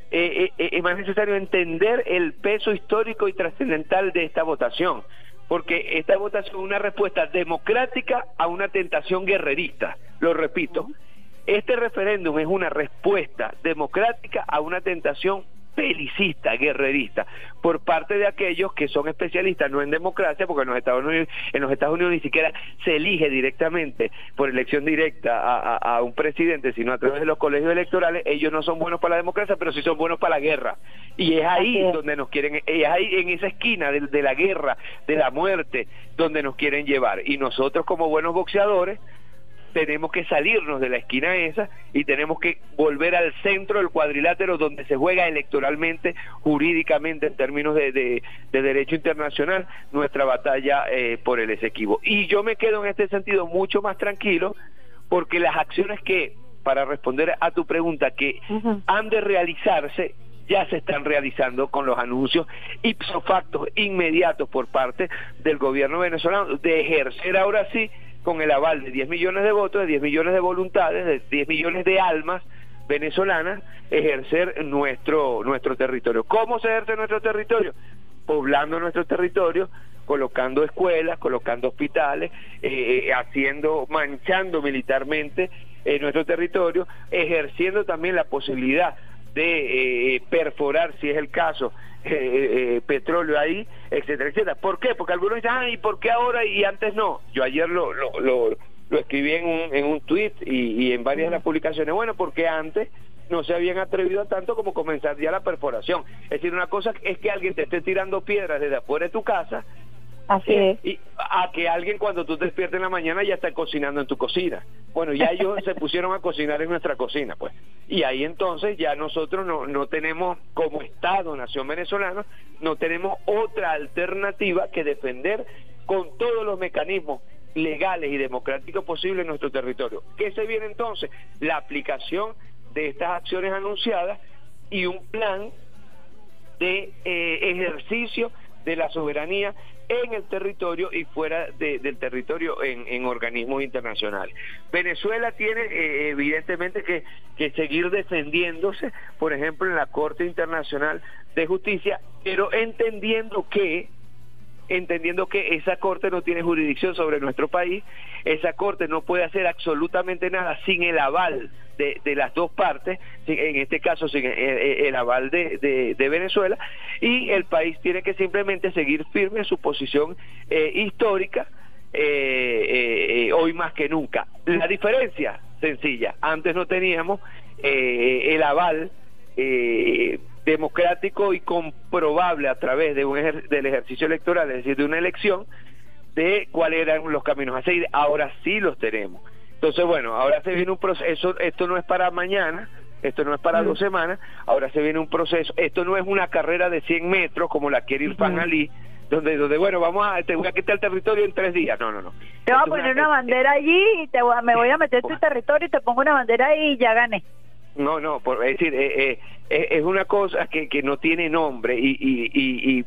eh, eh, eh, más necesario entender el peso histórico y trascendental de esta votación, porque esta votación es una respuesta democrática a una tentación guerrerista, lo repito. Este referéndum es una respuesta democrática a una tentación belicista, guerrerista, por parte de aquellos que son especialistas no en democracia, porque en los Estados Unidos, en los Estados Unidos ni siquiera se elige directamente por elección directa a, a- a un presidente, sino a través de los colegios electorales, ellos no son buenos para la democracia, pero sí son buenos para la guerra. Y es ahí donde nos quieren, es ahí en esa esquina de, de la guerra, de la muerte, donde nos quieren llevar. Y nosotros como buenos boxeadores, tenemos que salirnos de la esquina esa y tenemos que volver al centro del cuadrilátero donde se juega electoralmente, jurídicamente, en términos de, de- de derecho internacional, nuestra batalla eh, por el Esequibo. Y yo me quedo en este sentido mucho más tranquilo porque las acciones que, para responder a tu pregunta, que han de realizarse, ya se están realizando con los anuncios ipso facto inmediatos por parte del gobierno venezolano de ejercer ahora sí con el aval de 10 millones de votos, de 10 millones de voluntades, de 10 millones de almas venezolanas, ejercer nuestro, nuestro territorio. ¿Cómo se ejerce nuestro territorio? Poblando nuestro territorio colocando escuelas, colocando hospitales, eh, haciendo, manchando militarmente nuestro territorio, ejerciendo también la posibilidad de perforar, si es el caso, petróleo ahí, etcétera, etcétera. ¿Por qué? Porque algunos dicen, ay, ¿por qué ahora y antes no? Yo ayer lo, lo, lo, lo escribí en un, en un tweet y, y en varias de las publicaciones. Bueno, porque antes no se habían atrevido a tanto como comenzar ya la perforación. Es decir, una cosa es que alguien te esté tirando piedras desde afuera de tu casa. Así es. Y a que alguien cuando tú te despiertes en la mañana ya está cocinando en tu cocina. Bueno, ya ellos se pusieron a cocinar en nuestra cocina, pues. Y ahí entonces ya nosotros no, no tenemos, como Estado, Nación Venezolana, no tenemos otra alternativa que defender con todos los mecanismos legales y democráticos posibles en nuestro territorio. ¿Qué se viene entonces? La aplicación de estas acciones anunciadas y un plan de eh, ejercicio de la soberanía en el territorio y fuera del territorio en, organismos internacionales. Venezuela tiene eh, evidentemente que seguir defendiéndose, por ejemplo, en la Corte Internacional de Justicia, pero entendiendo que entendiendo que esa corte no tiene jurisdicción sobre nuestro país, esa corte no puede hacer absolutamente nada sin el aval de, las dos partes, en este caso sin el, aval de, Venezuela, y el país tiene que simplemente seguir firme en su posición eh, histórica, eh, eh, hoy más que nunca. La diferencia, sencilla, antes no teníamos el aval democrático y comprobable a través de un del ejercicio electoral, es decir, de una elección, de cuáles eran los caminos a seguir. Ahora sí los tenemos. Entonces, bueno, ahora se viene un proceso, esto no es para mañana, esto no es para dos semanas, ahora se viene un proceso, esto no es una carrera de 100 metros como la quiere Irfan Ali, donde, donde, bueno, vamos a, te voy a quitar el territorio en tres días, no, no, no. Te voy a poner una, bandera allí y te me voy a meter tu territorio y te pongo una bandera ahí y ya gané. No, no, por, es decir, eh, eh, es una cosa que, que no tiene nombre y, y, y,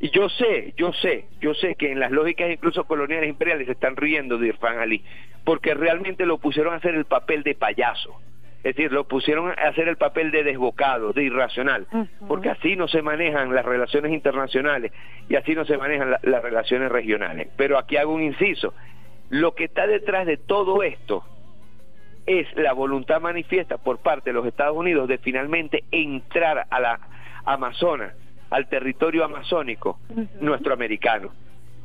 y, yo sé, yo sé, yo sé que en las lógicas incluso coloniales imperiales se están riendo de Irfan Ali, porque realmente lo pusieron a hacer el papel de payaso. Es decir, lo pusieron a hacer el papel de desbocado, de irracional, porque así no se manejan las relaciones internacionales y así no se manejan las relaciones regionales. Pero aquí hago un inciso. Lo que está detrás de todo esto es la voluntad manifiesta por parte de los Estados Unidos de finalmente entrar a la Amazonas, al territorio amazónico nuestro americano.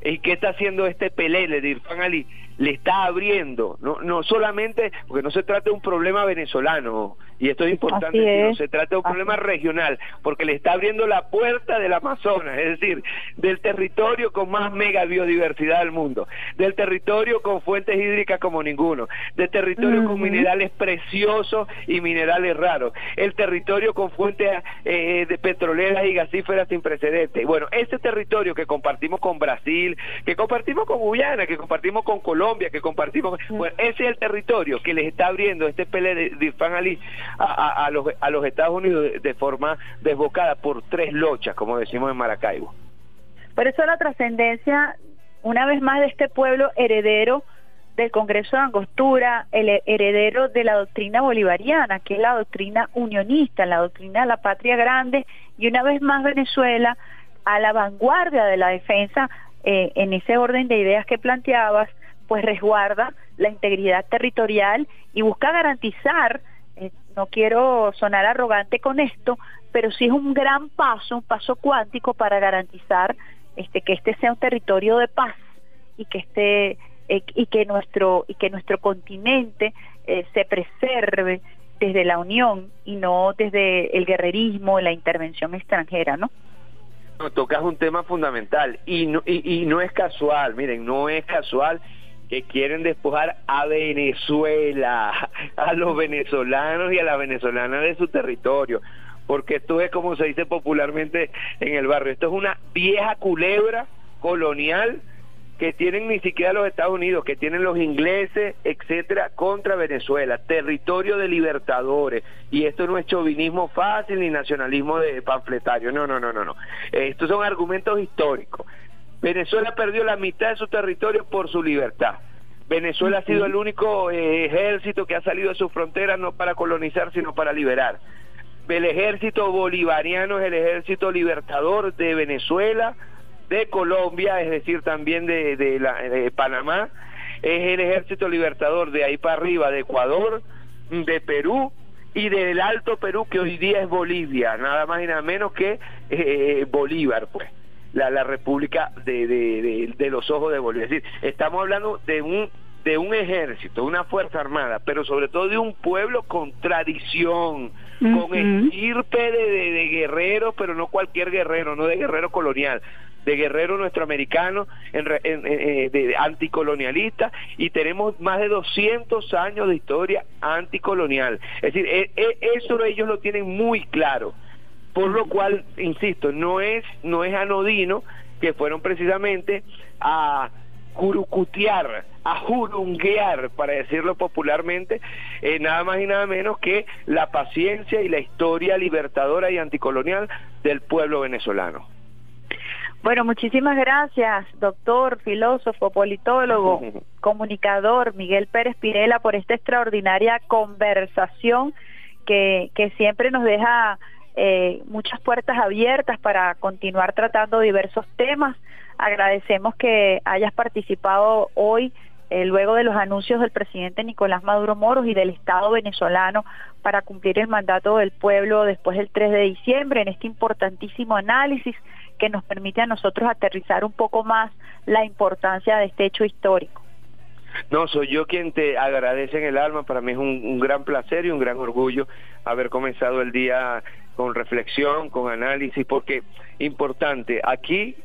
¿Y qué está haciendo este pelele de Irfan Ali? Le está abriendo, no, no solamente, porque no se trata de un problema venezolano, y esto es importante, no se trata de un problema regional, porque le está abriendo la puerta del Amazonas, es decir, del territorio con más mega biodiversidad del mundo, del territorio con fuentes hídricas como ninguno, del territorio con minerales preciosos y minerales raros, el territorio con fuentes eh, de petroleras y gasíferas sin precedentes. Bueno, este territorio que compartimos con Brasil, que compartimos con Guyana, que compartimos con Colombia, que compartimos, bueno, ese es el territorio que les está abriendo este PL de, de Ali a, los, a los Estados Unidos de, forma desbocada por tres lochas, como decimos en Maracaibo. Por eso la trascendencia, una vez más, de este pueblo heredero del Congreso de Angostura, el heredero de la doctrina bolivariana, que es la doctrina unionista, la doctrina de la patria grande, y una vez más Venezuela a la vanguardia de la defensa eh, en ese orden de ideas que planteabas, pues resguarda la integridad territorial y busca garantizar eh, no quiero sonar arrogante con esto, pero sí es un gran paso, un paso cuántico para garantizar este que este sea un territorio de paz y que este y que nuestro y que nuestro continente eh, se preserve desde la unión y no desde el guerrerismo, la intervención extranjera, ¿no? no tocas un tema fundamental y no, y no es casual, miren, no es casual que quieren despojar a Venezuela, a los venezolanos y a las venezolanas de su territorio, porque esto es como se dice popularmente en el barrio, esto es una vieja culebra colonial que tienen ni siquiera los Estados Unidos, que tienen los ingleses, etcétera, contra Venezuela, territorio de libertadores. Y esto no es chauvinismo fácil ni nacionalismo de panfletario, no, no, no, no, no. Estos son argumentos históricos. Venezuela perdió la mitad de su territorio por su libertad. Venezuela ha sido el único eh, ejército que ha salido de sus fronteras no para colonizar, sino para liberar. El ejército bolivariano es el ejército libertador de Venezuela de Colombia, es decir, también de, de, la, de Panamá, es el ejército libertador de ahí para arriba, de Ecuador, de Perú y del Alto Perú, que hoy día es Bolivia, nada más y nada menos que eh, Bolívar, pues, la, la República de, de, de, de los Ojos de Bolivia. Es decir, estamos hablando de un de un ejército, una fuerza armada, pero sobre todo de un pueblo con tradición, con estirpe de, de, de guerreros, pero no cualquier guerrero, no de guerrero colonial, de guerrero nuestroamericano en, en, en, de anticolonialista y tenemos más de 200 años de historia anticolonial. Es decir, e, e, eso ellos lo tienen muy claro. Por lo cual, insisto, no es no es anodino que fueron precisamente a curucutear, a jurunguear, para decirlo popularmente, eh, nada más y nada menos que la paciencia y la historia libertadora y anticolonial del pueblo venezolano. Bueno, muchísimas gracias, doctor, filósofo, politólogo, comunicador Miguel Pérez Pirela por esta extraordinaria conversación que, que siempre nos deja eh, muchas puertas abiertas para continuar tratando diversos temas. Agradecemos que hayas participado hoy eh, luego de los anuncios del presidente Nicolás Maduro Moros y del Estado venezolano para cumplir el mandato del pueblo después del 3 de diciembre en este importantísimo análisis que nos permite a nosotros aterrizar un poco más la importancia de este hecho histórico. No, soy yo quien te agradece en el alma, para mí es un, un, gran placer y un gran orgullo haber comenzado el día con reflexión, con análisis, porque importante, aquí,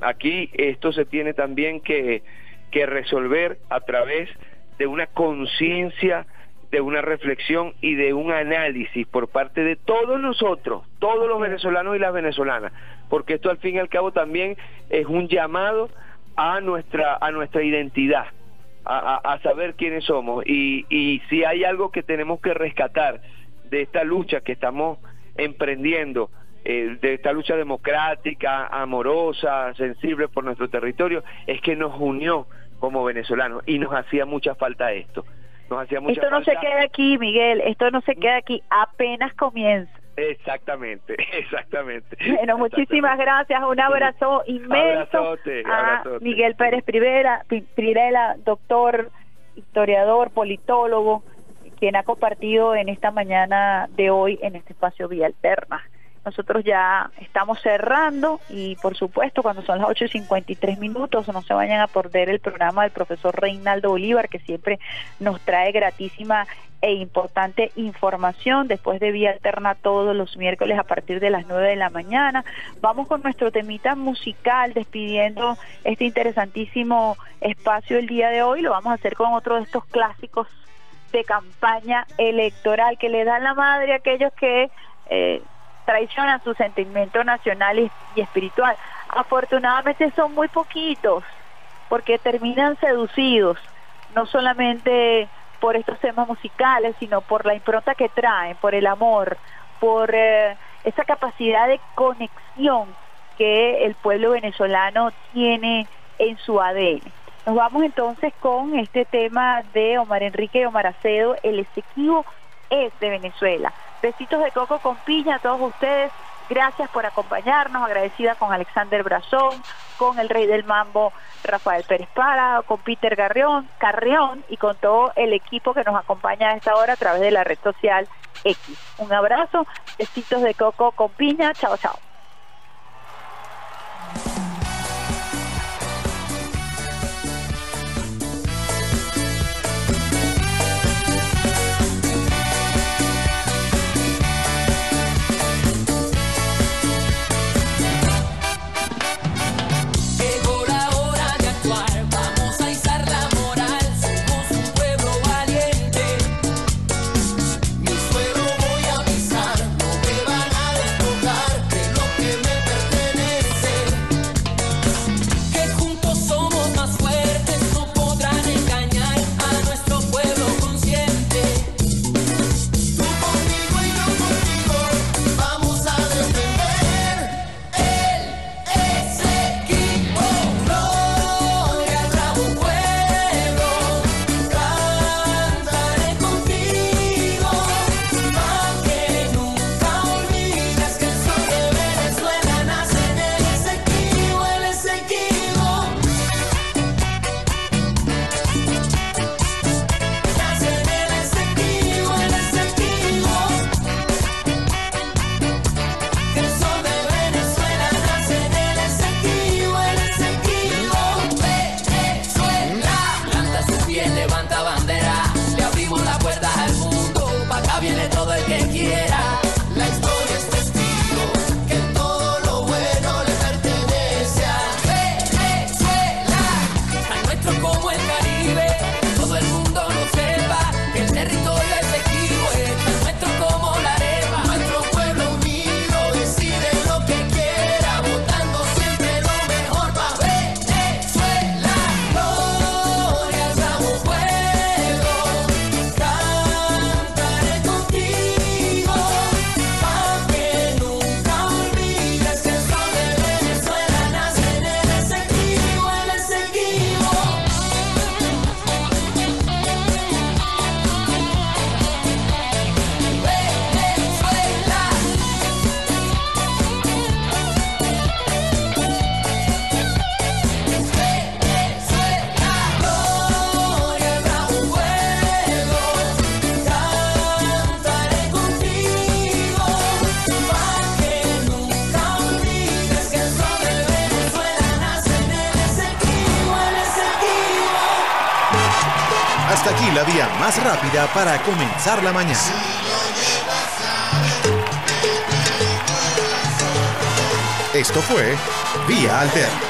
aquí esto se tiene también que, que resolver a través de una conciencia de una reflexión y de un análisis por parte de todos nosotros, todos los venezolanos y las venezolanas, porque esto al fin y al cabo también es un llamado a nuestra a nuestra identidad, a, a, a saber quiénes somos. Y, y si hay algo que tenemos que rescatar de esta lucha que estamos emprendiendo, eh, de esta lucha democrática, amorosa, sensible por nuestro territorio, es que nos unió como venezolanos y nos hacía mucha falta esto. Nos hacía mucha esto no falta... se queda aquí, Miguel, esto no se queda aquí, apenas comienza. Exactamente, exactamente. Bueno, muchísimas gracias, un abrazo inmenso abrazote, a abrazote. Miguel Pérez Privera, Pirela, doctor, historiador, politólogo, quien ha compartido en esta mañana de hoy en este espacio Vía Alterna. Nosotros ya estamos cerrando y por supuesto cuando son las 8 y 53 minutos no se vayan a perder el programa del profesor Reinaldo Bolívar que siempre nos trae gratísima e importante información después de Vía Alterna todos los miércoles a partir de las 9 de la mañana. Vamos con nuestro temita musical despidiendo este interesantísimo espacio el día de hoy. Lo vamos a hacer con otro de estos clásicos de campaña electoral que le dan la madre a aquellos que eh, traicionan su sentimiento nacional y, espiritual. Afortunadamente son muy poquitos porque terminan seducidos, no solamente por estos temas musicales, sino por la impronta que traen, por el amor, por eh, esa capacidad de conexión que el pueblo venezolano tiene en su ADN. Nos vamos entonces con este tema de Omar Enrique y Omar Acedo, el Esequibo es de Venezuela. Besitos de coco con piña a todos ustedes. Gracias por acompañarnos, agradecida con Alexander Brazón, con el rey del mambo Rafael Pérez Para, con Peter Garrión, Carrión y con todo el equipo que nos acompaña a esta hora a través de la red social X. Un abrazo, besitos de coco con piña, chao chao. Rápida para comenzar la mañana. Esto fue Vía Alterna.